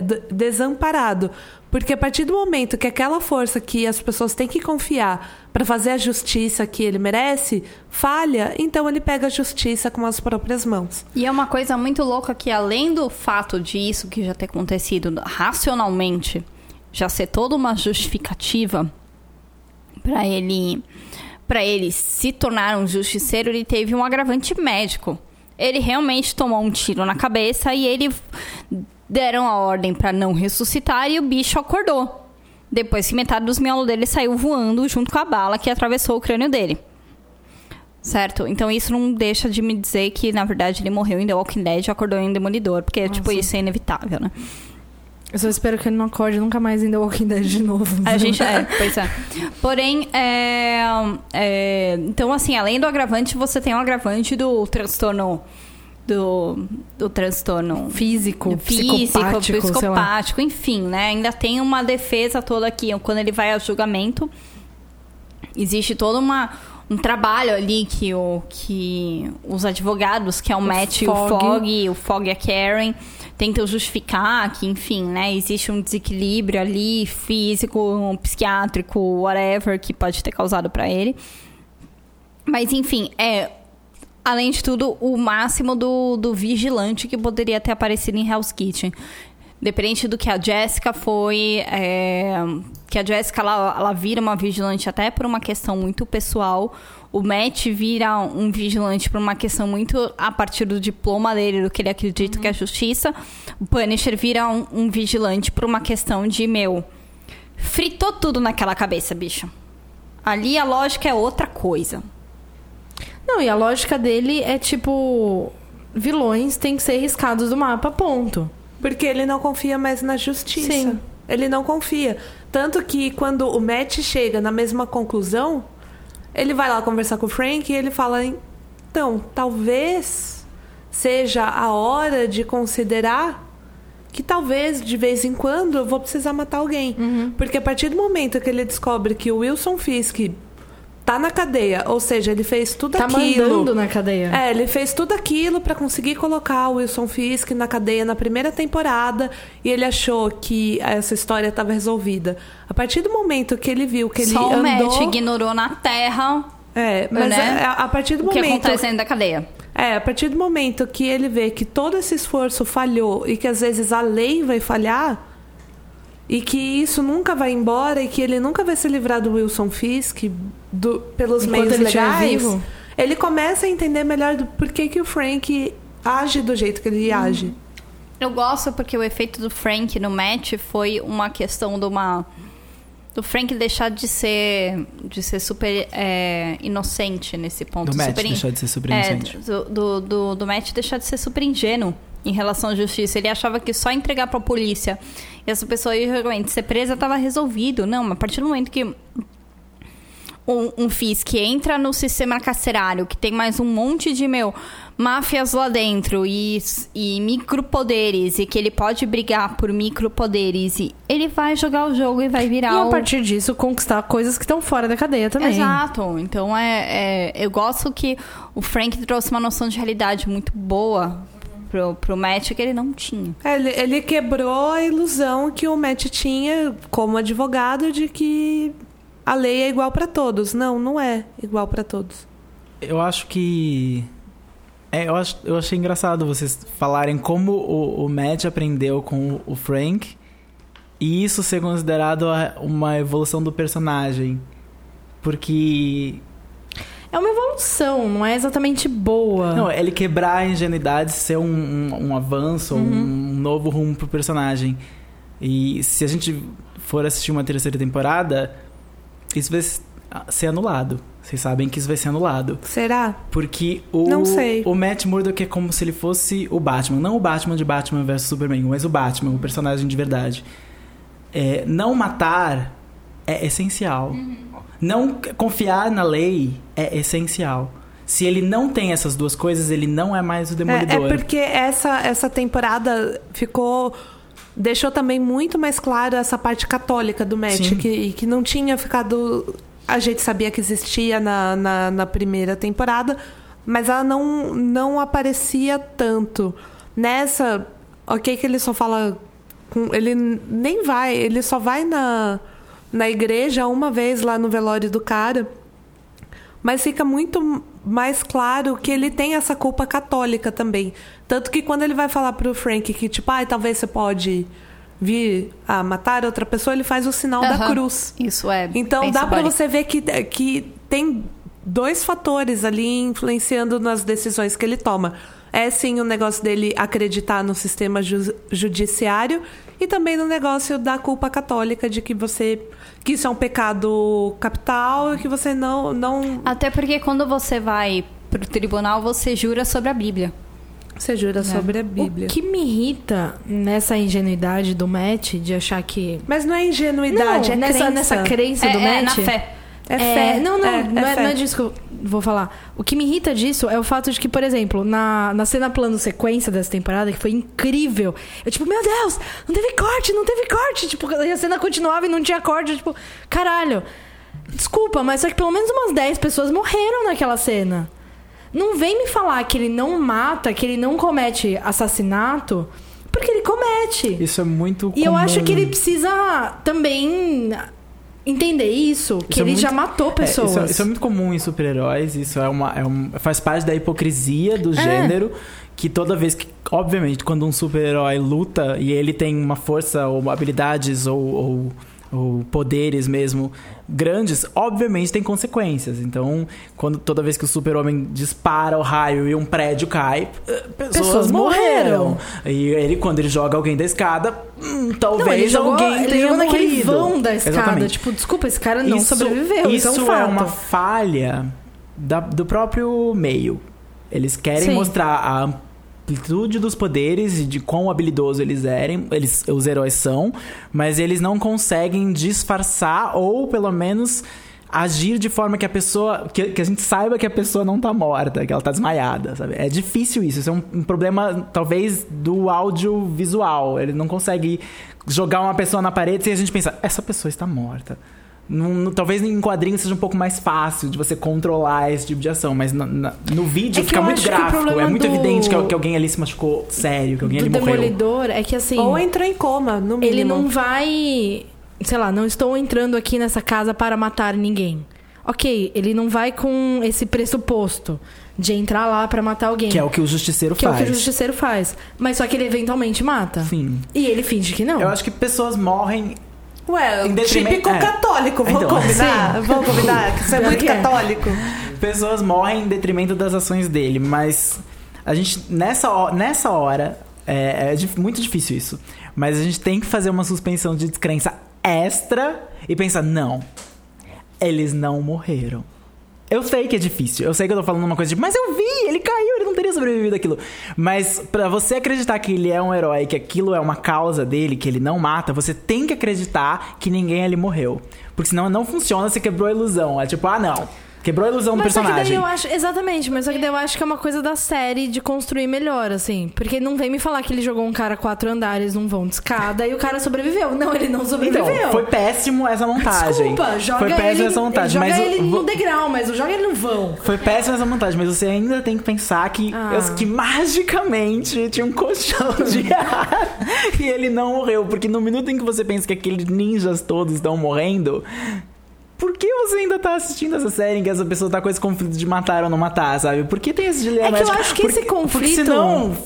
d- desamparado. Porque a partir do momento que aquela força que as pessoas têm que confiar para fazer a justiça que ele merece falha, então ele pega a justiça com as próprias mãos. E é uma coisa muito louca que, além do fato de isso que já ter acontecido racionalmente, já ser toda uma justificativa para ele para ele se tornar um justiceiro, ele teve um agravante médico. Ele realmente tomou um tiro na cabeça e ele deram a ordem para não ressuscitar e o bicho acordou. Depois que metade dos miolos dele saiu voando junto com a bala que atravessou o crânio dele. Certo? Então isso não deixa de me dizer que, na verdade, ele morreu em The Walking Dead e acordou em Demolidor. Porque, tipo, isso é inevitável, né? Eu só espero que ele não acorde nunca mais em The Walking Dead de novo. A gente é, pois é. Porém, é, é, então assim, além do agravante, você tem o agravante do transtorno do, do transtorno Físico, físico, psicopático, psicopático, enfim, né? Ainda tem uma defesa toda aqui. Quando ele vai a julgamento, existe todo uma, um trabalho ali que, o, que os advogados, que é o, Matt, e o. Fog, o Fog e a Karen, tentam justificar que, enfim, né? Existe um desequilíbrio ali, físico, psiquiátrico, whatever, que pode ter causado pra ele. Mas, enfim, é além de tudo, o máximo do, do vigilante que poderia ter aparecido em Hell's Kitchen. Dependente do que a Jessica foi. é, que a Jessica ela, ela vira uma vigilante até por uma questão muito pessoal. O Matt vira um vigilante por uma questão muito a partir do diploma dele, do que ele acredita que é justiça. O Punisher vira um, um vigilante por uma questão de, meu. Fritou tudo naquela cabeça, bicho. Ali a lógica é outra coisa. Não, e a lógica dele é tipo. Vilões têm que ser riscados do mapa, ponto. Porque ele não confia mais na justiça. Sim. Ele não confia. Tanto que quando o Matt chega na mesma conclusão, ele vai lá conversar com o Frank e ele fala: então, talvez seja a hora de considerar que talvez de vez em quando eu vou precisar matar alguém. Porque a partir do momento que ele descobre que o Wilson Fisk tá na cadeia, ou seja, ele fez tudo Tá aquilo. mandando na cadeia. É, ele fez tudo aquilo pra conseguir colocar o Wilson Fisk na cadeia na primeira temporada e ele achou que essa história estava resolvida. A partir do momento que ele viu que ele Só o andou, Matt ignorou na Terra é, mas né? é, a, a partir do o que momento acontece dentro da cadeia. é, a partir do momento que ele vê que todo esse esforço falhou e que às vezes a lei vai falhar e que isso nunca vai embora e que ele nunca vai se livrar do Wilson Fisk do- pelos Enquanto meios ele legais, vivo. ele começa a entender melhor do porquê que o Frank age do jeito que ele age. Eu gosto porque o efeito do Frank no match foi uma questão de uma do Frank deixar de ser de ser super é, inocente nesse ponto. Do Matt super in- deixar de ser super é, inocente. do, do, do, do Matt deixar de ser super ingênuo em relação à justiça. Ele achava que só entregar pra polícia e essa pessoa ia realmente ser presa tava resolvido. Não, mas a partir do momento que um, um FIS que entra no sistema carcerário, que tem mais um monte de, meu, máfias lá dentro e, e micropoderes, e que ele pode brigar por micropoderes, e ele vai jogar o jogo e vai virar E a o... partir disso, conquistar coisas que estão fora da cadeia também. Exato. Então, é, é- eu gosto que o Frank trouxe uma noção de realidade muito boa pro, pro Matt que ele não tinha. É, ele, ele quebrou a ilusão que o Matt tinha como advogado de que a lei é igual pra todos. Não, não é igual pra todos. Eu acho que. É, eu, acho, eu achei engraçado vocês falarem como o, o Matt aprendeu com o Frank e isso ser considerado uma evolução do personagem. Porque. É uma evolução, não é exatamente boa. Não, ele quebrar a ingenuidade ser um, um, um avanço, um novo rumo pro personagem. E se a gente for assistir uma terceira temporada, isso vai ser anulado. Vocês sabem que isso vai ser anulado. Será? Porque o, Não sei. o Matt Murdock é como se ele fosse o Batman. Não o Batman de Batman vs Superman, mas o Batman, o personagem de verdade. É, não matar é essencial. Não confiar na lei é essencial. Se ele não tem essas duas coisas, ele não é mais o É, Demolidor. é porque essa, essa temporada ficou. Deixou também muito mais claro essa parte católica do match, Sim. que, que não tinha ficado. A gente sabia que existia na, na, na primeira temporada, mas ela não, não aparecia tanto. Nessa, ok, que ele só fala. Com, ele nem vai, ele só vai na, na igreja uma vez lá no velório do cara. Mas fica muito mais claro que ele tem essa culpa católica também. Tanto que quando ele vai falar pro Frank que, tipo, ah, talvez você pode vir a matar outra pessoa, ele faz o sinal da cruz. Isso é. Então dá simbólico. você ver que, que tem dois fatores ali influenciando nas decisões que ele toma. É sim o negócio dele acreditar no sistema ju- judiciário e também no negócio da culpa católica de que você que isso é um pecado capital e que você não não Até porque quando você vai pro tribunal, você jura sobre a Bíblia. você jura sobre a Bíblia. O que me irrita nessa ingenuidade do Matt de achar que. Mas não é ingenuidade, não, é nessa, crença. nessa crença É, do é, Matt. na fé. É fé. não, não, É, não, é é, fé. não é disso que eu vou falar. O que me irrita disso é o fato de que, por exemplo, na, na cena plano sequência dessa temporada, que foi incrível, eu tipo, meu Deus, não teve corte, não teve corte. Tipo, e a cena continuava e não tinha corte. eu, Tipo, caralho. Desculpa, mas só que pelo menos umas 10 pessoas morreram naquela cena. Não vem me falar que ele não mata, que ele não comete assassinato, porque ele comete. Isso é muito E eu comum. acho que ele precisa também entender isso, que Isso é ele muito- já matou É, pessoas. isso, é, isso é muito comum em super-heróis, isso é uma, é um- faz parte da hipocrisia do É. gênero, que toda vez que, obviamente, quando um super-herói luta e ele tem uma força ou habilidades ou, ou, ou poderes mesmo grandes, obviamente tem consequências. Então, quando toda vez que o super-homem dispara o raio e um prédio cai, eh, pessoas, Pessoas morreram. morreram. E ele, quando ele joga alguém da escada, hum, Não, talvez ele jogou, alguém ele tenha jogou naquele morrido. vão da escada. Exatamente. Tipo, desculpa, esse cara não sobreviveu. Isso, Isso é um fato. uma falha da- do próprio meio. Eles querem Sim. mostrar a amplitude dos poderes e de quão habilidoso eles eram, eles, os heróis são, mas eles não conseguem disfarçar ou pelo menos agir de forma que a pessoa que, que a gente saiba que a pessoa não tá morta, que ela tá desmaiada, sabe? É difícil isso, isso é um, um problema talvez do audiovisual. Ele não consegue jogar uma pessoa na parede sem a gente pensar, essa pessoa está morta. Não- talvez em quadrinhos seja um pouco mais fácil de você controlar esse tipo de ação, mas na- na- no vídeo É que fica muito que o gráfico. É muito do- evidente que, que alguém ali se machucou sério, que alguém Do ali morreu. Demolidor é que assim. Ou entrou em coma, no mínimo. Ele não vai. Sei lá, não estou entrando aqui nessa casa para matar ninguém. Ok, ele não vai com esse pressuposto de entrar lá para matar alguém. Que é o que o justiceiro Que é o faz. que o justiceiro faz. Mas só que ele eventualmente mata. Sim. E ele finge que não. Eu acho que pessoas morrem. Ué, detrimento- típico é. católico, vamos Então. combinar? Vamos combinar? Que isso é muito católico. Pessoas morrem em detrimento das ações dele, mas a gente, nessa, nessa hora, é, é muito difícil isso. Mas a gente tem que fazer uma suspensão de descrença extra e pensar: não, eles não morreram. Eu sei que é difícil, eu sei que eu tô falando uma coisa tipo, mas eu vi, ele caiu, ele não teria sobrevivido aquilo. Mas pra você acreditar que ele é um herói, que aquilo é uma causa dele, que ele não mata, você tem que acreditar que ninguém ali morreu. Porque senão não funciona, você quebrou a ilusão. É tipo, ah não, quebrou a ilusão do Mas daí personagem. eu acho. Exatamente, mas só que daí eu acho que é uma coisa da série de construir melhor, assim. Porque não vem me falar que ele jogou um cara quatro andares num vão de escada e o cara sobreviveu. Não, ele não sobreviveu. Então, foi péssimo essa montagem. Desculpa, joga foi péssima ele, essa montagem, joga mas o- ele vo- no degrau, mas joga ele no vão. Foi péssima essa montagem, mas você ainda tem que pensar que, Ah. eu- que magicamente tinha um colchão de <laughs> ar e ele não morreu. Porque no minuto em que você pensa que aqueles ninjas todos estão morrendo, por que você ainda tá assistindo essa série em que essa pessoa tá com esse conflito de matar ou não matar, sabe? Por que tem esse dilema? É que eu ético? acho que Porque- esse conflito- Porque senão.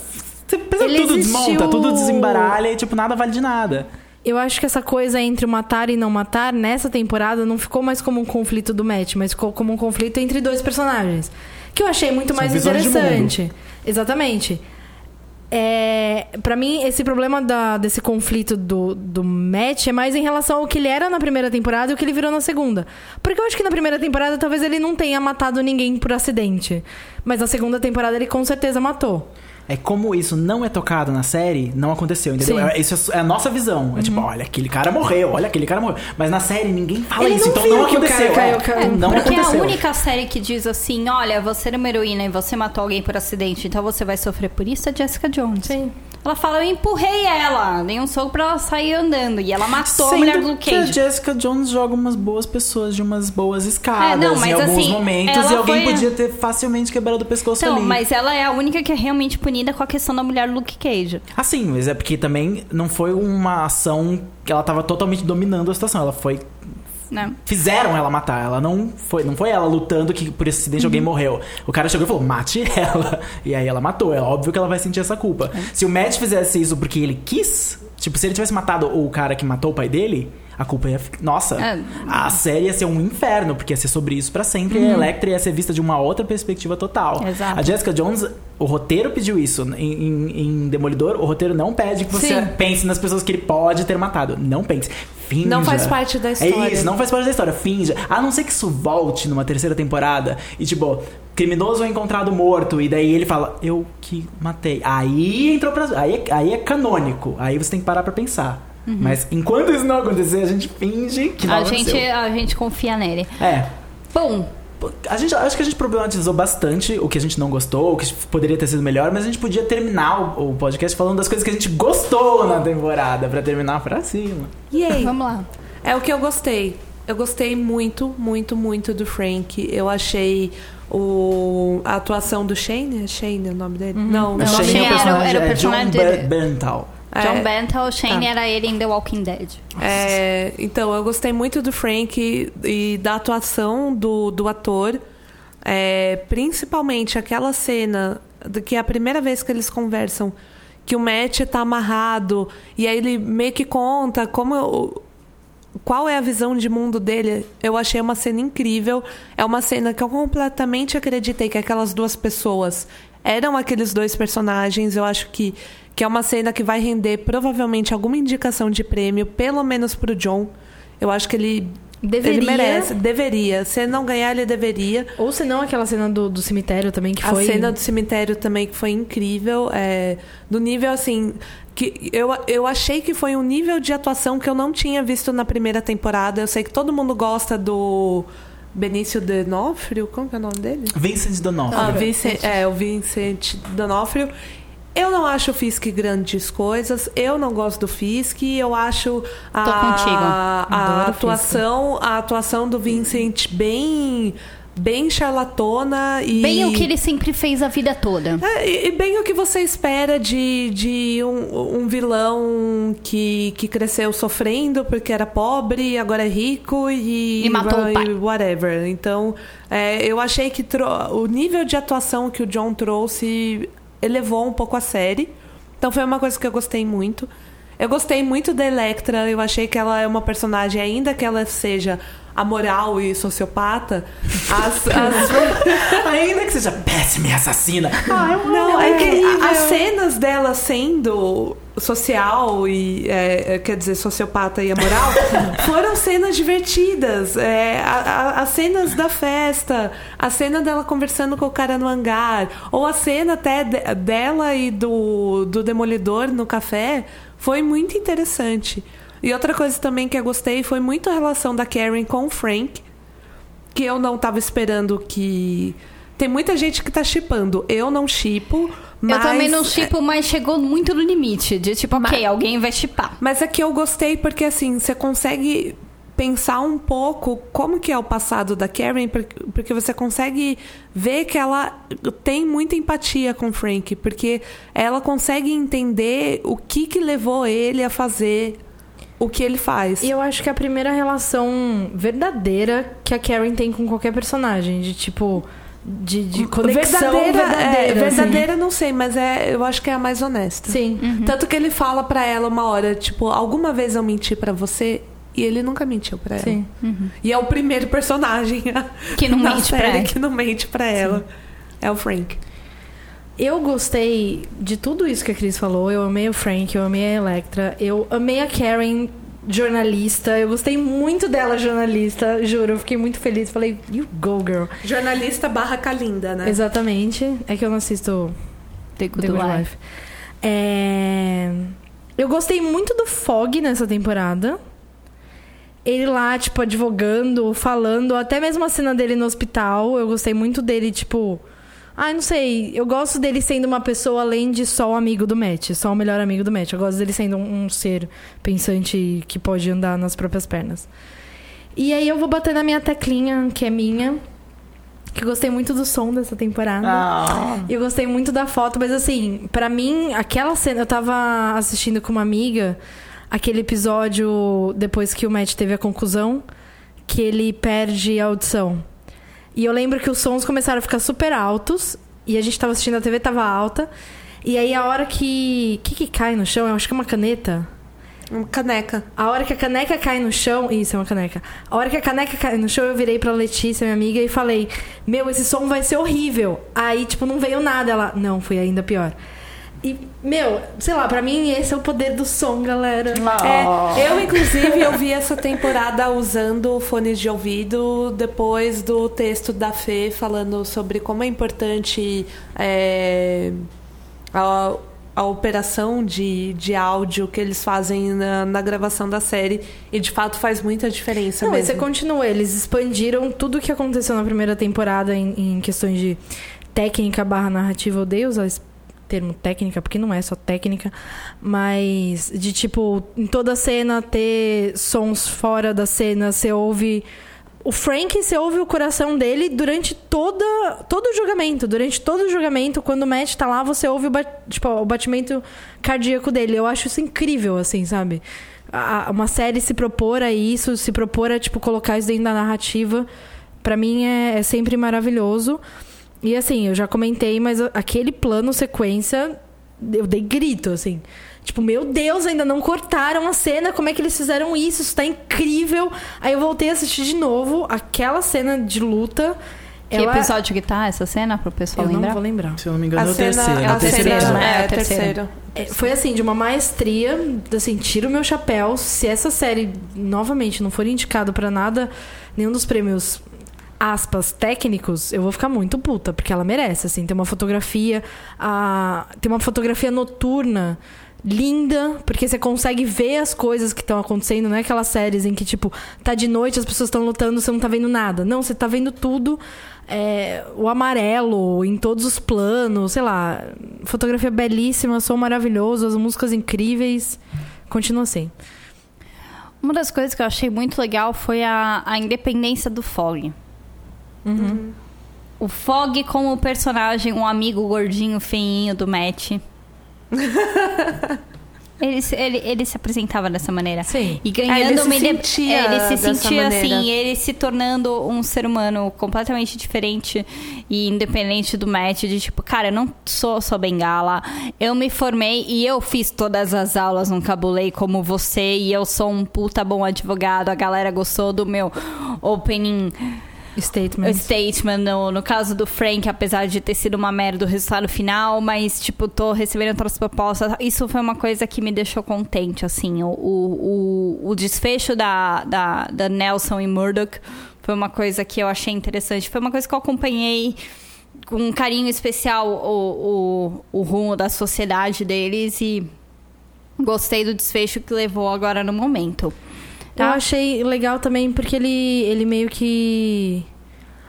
Você pensa tudo existiu- desmonta, tudo desembaralha e, tipo, nada vale de nada. Eu acho que essa coisa entre o matar e não matar, nessa temporada, não ficou mais como um conflito do Matt, mas ficou como um conflito entre dois personagens. Que eu achei muito São mais interessante. Exatamente. É, para mim, esse problema da- desse conflito do, do Matt é mais em relação ao que ele era na primeira temporada e o que ele virou na segunda. Porque eu acho que na primeira temporada talvez ele não tenha matado ninguém por acidente. Mas na segunda temporada ele com certeza matou. É como isso não é tocado na série, não aconteceu, entendeu? É, isso é a nossa visão. É tipo, olha, aquele cara morreu, olha, aquele cara morreu. Mas na série ninguém fala Ele isso, não então não aconteceu. cara é, caiu. não Porque é a aconteceu. única série que diz assim: olha, você era uma heroína e você matou alguém por acidente, então você vai sofrer por isso, é Jessica Jones. Sim. Ela fala: eu empurrei ela, dei um soco pra ela sair andando. E ela matou a Sendo mulher do Luke que a Cage. Jessica Jones joga umas boas pessoas de umas boas escadas É, não, em alguns assim, momentos e alguém foi- podia ter facilmente quebrado o pescoço Então, ali. mas ela é a única que é realmente punida com a questão da mulher do Luke Cage. Assim, mas é porque também não foi uma ação que ela tava totalmente dominando a situação. Ela foi. Né? Fizeram ela matar. Ela não foi. Não foi ela lutando que por esse acidente Uhum. alguém morreu. O cara chegou e falou, mate <laughs> ela. E aí ela matou. É óbvio que ela vai sentir essa culpa. É. Se o Matt fizesse isso porque ele quis, tipo, se ele tivesse matado o cara que matou o pai dele. A culpa ia ficar. Nossa, É. a série ia ser um inferno, porque ia ser sobre isso pra sempre. E a Electra ia ser vista de uma outra perspectiva total. Uhum. Exato. A Jessica Jones, o roteiro pediu isso. Em, em- em Demolidor, o roteiro não pede que você Sim. pense nas pessoas que ele pode ter matado. Não pense. Finja. Não faz parte da É história. isso, não faz parte da história. Finja. A não ser que isso volte numa terceira temporada e, tipo, criminoso é encontrado morto. E daí ele fala, eu que matei. Aí entrou pra. Aí, é- aí é canônico. Aí você tem que parar pra pensar. Mas enquanto isso não acontecer, a gente finge que não A aconteceu. gente, a gente confia nele. É. Bom, A gente, acho que a gente problematizou bastante o que a gente não gostou, o que poderia ter sido melhor, mas a gente podia terminar o, o podcast falando das coisas que a gente gostou na temporada, pra terminar pra cima. Yay! vamos lá. É o que eu gostei. Eu gostei muito, muito, muito do Frank. Eu achei o, a atuação do Shane. É Shane o nome dele? Não, Não, o nome Shane Shane é o era o- personagem, era o é personagem John dele. Ber- Berntal. John É. Shane Ah. era ele em The Walking Dead. É, então, eu gostei muito do Frank e, e da atuação do, do ator. É, principalmente aquela cena de que é a primeira vez que eles conversam, que o Matt tá amarrado, e aí ele meio que conta como. o- Qual é a visão de mundo dele? Eu achei uma cena incrível. É uma cena que eu completamente acreditei que aquelas duas pessoas eram aqueles dois personagens. Eu acho que, que é uma cena que vai render provavelmente alguma indicação de prêmio, pelo menos pro John. Eu acho que ele, Deveria. ele merece, deveria. Se ele não ganhar, ele deveria. Ou se não, aquela cena do, do cemitério também, que A foi... cena do cemitério também que foi incrível. É, do nível assim. que eu, eu achei que foi um nível de atuação que eu não tinha visto na primeira temporada. Eu sei que todo mundo gosta do Benício D'Onofrio. Como que é o nome dele? Vincent D'Onofrio. Ah, Vincent, é, o Vincent D'Onofrio. Eu não acho o Fisk grandes coisas. Eu não gosto do Fisk. Eu acho a, Tô contigo. a atuação, a atuação do Vincent bem bem charlatona e Bem o que ele sempre fez a vida toda. é, e e bem o que você espera de, de um, um vilão que, que cresceu sofrendo porque era pobre e agora é rico e, E matou o pai. whatever. Então, é, eu achei que tro- o nível de atuação que o John trouxe elevou um pouco a série. Então foi uma coisa que eu gostei muito. Eu gostei muito da Electra, eu achei que ela é uma personagem, ainda que ela seja amoral e sociopata, as- as, <laughs> Ainda que seja péssima e assassina. Ah, eu não, é que as cenas dela sendo social e é, é, quer dizer sociopata e amoral <laughs> foram cenas divertidas. É, a- a- as cenas da festa, a cena dela conversando com o cara no hangar, ou a cena até de- dela e do, do demolidor no café foi muito interessante. E outra coisa também que eu gostei foi muito a relação da Karen com o Frank que eu não tava esperando que. Tem muita gente que tá chipando. Eu não chipo, mas. eu também não chipo, mas chegou muito no limite. De tipo, ok, alguém vai chipar. Mas é que eu gostei porque assim, você consegue pensar um pouco como que é o passado da Karen, por- porque você consegue ver que ela tem muita empatia com o Frank, porque ela consegue entender o que que levou ele a fazer o que ele faz. E eu acho que é a primeira relação verdadeira que a Karen tem com qualquer personagem. De tipo. De, de conexão verdadeira, verdadeira. é, assim. verdadeira não sei, mas é, eu acho que é a mais honesta. Sim. Tanto que ele fala pra ela uma hora, tipo, alguma vez eu menti pra você e ele nunca mentiu pra ela. Sim. E é o primeiro personagem <laughs> Que não mente pra série ela. que não mente pra ela. É o Frank. Eu gostei de tudo isso que a Cris falou. Eu amei o Frank, eu amei a Electra, eu amei a Karen, jornalista. Eu gostei muito dela, jornalista. Juro, eu fiquei muito feliz. Falei, you go, girl. Jornalista barra Kalinda, né? Exatamente. É que eu não assisto The Good, The Good Wife. Wife. É, Eu gostei muito do Fog nessa temporada. Ele lá, tipo, advogando, falando, até mesmo a cena dele no hospital. Eu gostei muito dele, tipo. Ai, não sei. Eu gosto dele sendo uma pessoa além de só o amigo do Matt, só o melhor amigo do Matt. Eu gosto dele sendo um, um ser pensante que pode andar nas próprias pernas. E aí eu vou bater na minha teclinha, que é minha. Que gostei muito do som dessa temporada. Ah. Eu gostei muito da foto, mas assim, pra mim, aquela cena. Eu tava assistindo com uma amiga aquele episódio depois que o Matt teve a conclusão, que ele perde a audição. E eu lembro que os sons começaram a ficar super altos, e a gente tava assistindo a TV, tava alta. E aí a hora que. O que, que cai no chão? Eu acho que é uma caneta. Uma caneca. A hora que a caneca cai no chão. Isso, é uma caneca. A hora que a caneca cai no chão, eu virei pra Letícia, minha amiga, e falei: Meu, esse som vai ser horrível. Aí, tipo, não veio nada. Ela, não, foi ainda pior. E, meu, sei lá, pra mim esse é o poder do som, galera. É, eu, inclusive, eu vi essa temporada usando fones de ouvido depois do texto da Fê falando sobre como é importante é, a, a operação de, de áudio que eles fazem na, na gravação da série. E de fato faz muita diferença Não, mesmo. você continua. Eles expandiram tudo o que aconteceu na primeira temporada em, em questões de técnica barra narrativa. Odeio usar esse termo técnica, porque não é só técnica. Mas de tipo, em toda cena ter sons fora da cena, você ouve. O Frank, você ouve o coração dele durante toda, todo o julgamento. Durante todo o julgamento, quando o Matt tá lá, você ouve o, ba- tipo, o batimento cardíaco dele. Eu acho isso incrível, assim, sabe? A- uma série se propor a isso, se propor a, tipo, colocar isso dentro da narrativa, pra mim é, é sempre maravilhoso. E assim, eu já comentei, mas a- aquele plano sequência, eu dei grito, assim. Tipo, meu Deus, ainda não cortaram a cena, como é que eles fizeram isso? Isso tá incrível. Aí eu voltei a assistir de novo aquela cena de luta. Que ela... episódio que tá essa cena, pro pessoal Eu não lembrar? vou lembrar. Se eu não me engano, é o cena- terceiro. É a o terceiro cena- episódio. né? É, É o o terceiro. É, Foi assim, de uma maestria, assim, tiro o meu chapéu. Se essa série, novamente, não for indicado pra nada, nenhum dos prêmios, aspas, técnicos, eu vou ficar muito puta, porque ela merece, assim. Tem uma fotografia, a... uma fotografia noturna linda, porque você consegue ver as coisas que estão acontecendo, não é aquelas séries em que, tipo, tá de noite, as pessoas estão lutando, você não tá vendo nada. Não, você tá vendo tudo. é, o amarelo em todos os planos, sei lá. Fotografia belíssima, som maravilhoso, as músicas incríveis. Continua assim. Uma das coisas que eu achei muito legal foi a, a independência do Fog. O Fog como personagem, um amigo gordinho, feinho do Matt. <laughs> ele, se- ele, ele se apresentava dessa maneira. Sim. E ganhando ele se inde- sentia ele se sentia maneira. assim, ele se tornando um ser humano completamente diferente e independente do Matt, de tipo, cara, eu não sou só bengala, eu me formei e eu fiz todas as aulas no Cabulei como você e eu sou um puta bom advogado, a galera gostou do meu opening Statement. statement no, no caso do Frank, apesar de ter sido uma merda o resultado final, mas, tipo, tô recebendo outras propostas. Isso foi uma coisa que me deixou contente, assim. O, o, o, desfecho da, da, da Nelson e Murdoch foi uma coisa que eu achei interessante. Foi uma coisa que eu acompanhei com um carinho especial o, o, o rumo da sociedade deles e gostei do desfecho que levou agora no momento. Eu Tá? achei legal também porque ele, ele meio que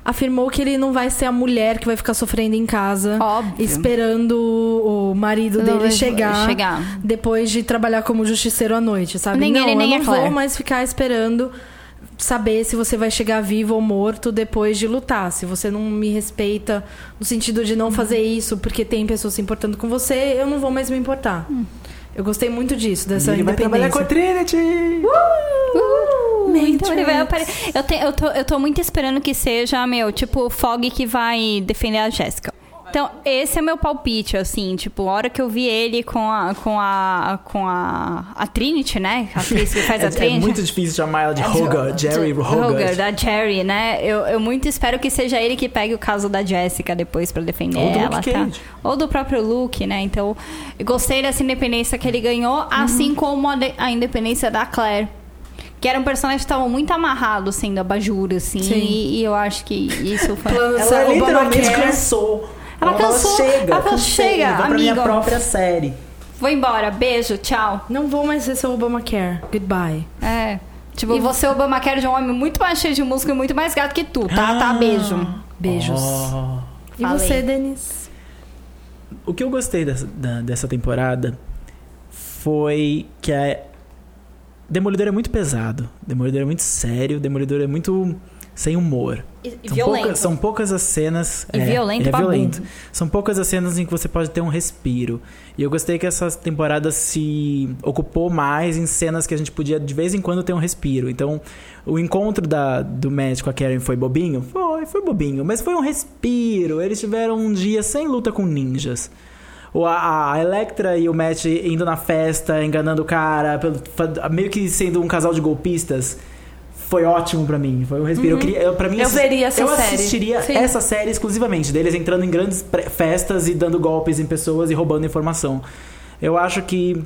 afirmou que ele não vai ser a mulher que vai ficar sofrendo em casa, Óbvio. esperando o marido dele chegar, chegar. depois de trabalhar como justiceiro à noite, sabe? Nem não, ele, nem eu não Claire. vou mais ficar esperando saber se você vai chegar vivo ou morto depois de lutar. Se você não me respeita no sentido de não fazer isso porque tem pessoas se importando com você, eu não vou mais me importar. Eu gostei muito disso, dessa Ele vai trabalhar com a independência. Trinity! Uh, então ele vai apare... eu, te- eu, tô, eu tô muito esperando que seja, meu, tipo, o Fog que vai defender a Jéssica. Então, esse é meu palpite, assim, tipo, a hora que eu vi ele com a com a com a, a Trinity, né? A atriz que faz É, <laughs> a é Trinity. muito difícil chamar ela de Hogarth, Jerry Hogarth. da Jerry, né? Eu, eu muito espero que seja ele que pegue o caso da Jessica depois pra defender Ou do ela, Luke tá? Cage. Ou do próprio Luke, né? Então, gostei dessa independência que ele ganhou, Uhum. assim como a, a independência da Claire. Que era um personagem que estava muito amarrado, sendo abajur, assim. Sim. E, e eu acho que isso foi. Plano Ela Obamacare. literalmente cansou. Ela cansou. chega, Ela falou, chega, vou pra minha amigo. própria série. Vou embora, beijo, tchau. Não vou mais ser seu Obamacare. Goodbye. É. Tipo, você, Obamacare, de um homem muito mais cheio de músculo e muito mais gato que tu, tá? Tá, Ah. beijo. Beijos. Oh. E Falei. você, Denis? O que eu gostei dessa, da- dessa temporada foi que a Demolidor é muito pesado, Demolidor é muito sério, Demolidor é muito sem humor. E, e São violento. poucas, são poucas as cenas. E é, violento é violento. São poucas as cenas em que você pode ter um respiro. E eu gostei que essa temporada se ocupou mais em cenas que a gente podia de vez em quando ter um respiro. Então, o encontro da, do Matt com a Karen foi bobinho? Foi, foi bobinho. Mas foi um respiro. Eles tiveram um dia sem luta com ninjas. A, a Electra e o Matt indo na festa, enganando o cara, meio que sendo um casal de golpistas. Foi ótimo pra mim. Foi um respiro. Eu queria, eu, pra mim, Eu veria essa eu série. assistiria Sim. essa série exclusivamente, deles entrando em grandes festas e dando golpes em pessoas e roubando informação. Eu acho que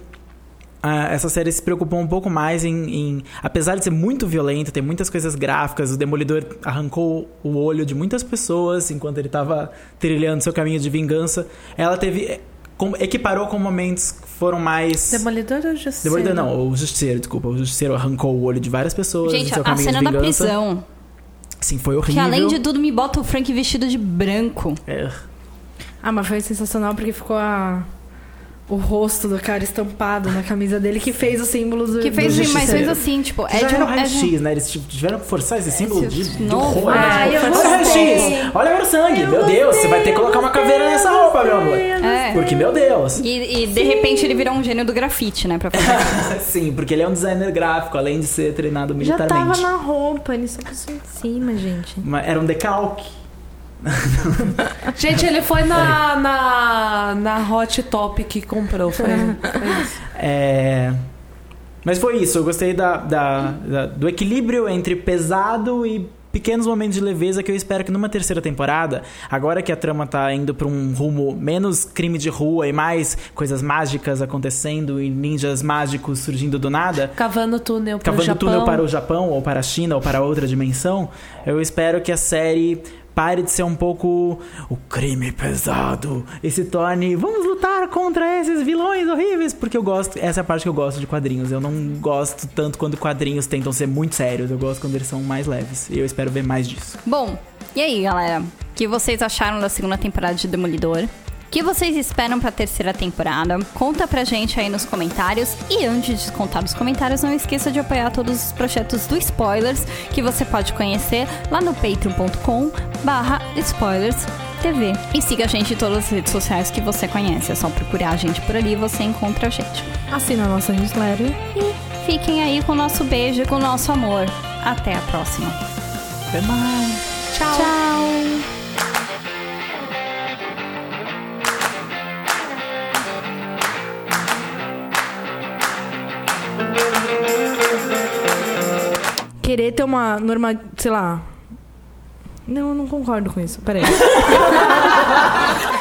ah, essa série se preocupou um pouco mais em, em- Apesar de ser muito violenta, ter muitas coisas gráficas, o Demolidor arrancou o olho de muitas pessoas enquanto ele estava trilhando seu caminho de vingança. Ela teve. Com- equiparou com momentos que foram mais. Demolidor ou Justiceiro? Demolidor não, o Justiceiro, desculpa. O Justiceiro arrancou o olho de várias pessoas. Gente, seu a cena de da prisão. Sim, foi Que horrível. além de tudo me bota o Frank vestido de branco. É. Ah, mas foi sensacional porque ficou a... o rosto do cara estampado na camisa dele que fez o símbolo do. Que fez Do mas fez assim, tipo, Já é de era um. o É raio-x, né? Eles tipo, tiveram que forçar esse símbolo de, horror. Ah, né? eu Olha o raio-x! Olha o sangue! meu Deus, você vai ter que colocar uma caveira nessa roupa, meu amor. É. Porque, meu Deus. E, e, de repente ele virou um gênio do grafite, né? Pra fazer. <laughs> Sim, porque ele é um designer gráfico, além de ser treinado Já tava militarmente. na roupa, ele só passou em cima, gente. Mas Era um decalque. <laughs> Gente, ele foi na, na, na Hot Top que comprou. Foi, foi isso. <laughs> É... Mas foi isso, eu gostei da, da- da- do equilíbrio entre pesado e pequenos momentos de leveza que eu espero que numa terceira temporada, agora que a trama tá indo pra um rumo menos crime de rua e mais coisas mágicas acontecendo e ninjas mágicos surgindo do nada, Cavando túnel pro cavando Japão. túnel para o Japão ou para a China ou para outra dimensão, eu espero que a série pare de ser um pouco o crime pesado e se torne vamos lutar contra esses vilões horríveis, porque eu gosto, essa é a parte que eu gosto de quadrinhos. Eu não gosto tanto quando quadrinhos tentam ser muito sérios, eu gosto quando eles são mais leves. E eu espero ver mais disso. Bom, e aí, galera? O que vocês acharam da segunda temporada de Demolidor? O que vocês esperam pra terceira temporada? Conta pra gente aí nos comentários. E antes de contar nos comentários, não esqueça de apoiar todos os projetos do Spoilers, que você pode conhecer lá no patreon.com barra spoilers TV. E siga a gente em todas as redes sociais que você conhece. É só procurar a gente por ali e você encontra a gente. Assina a nossa newsletter. E fiquem aí com o nosso beijo e com o nosso amor. Até a próxima. Até mais! Tchau. Tchau. Querer ter uma norma, sei lá. Não, eu não concordo com isso. Peraí. <laughs>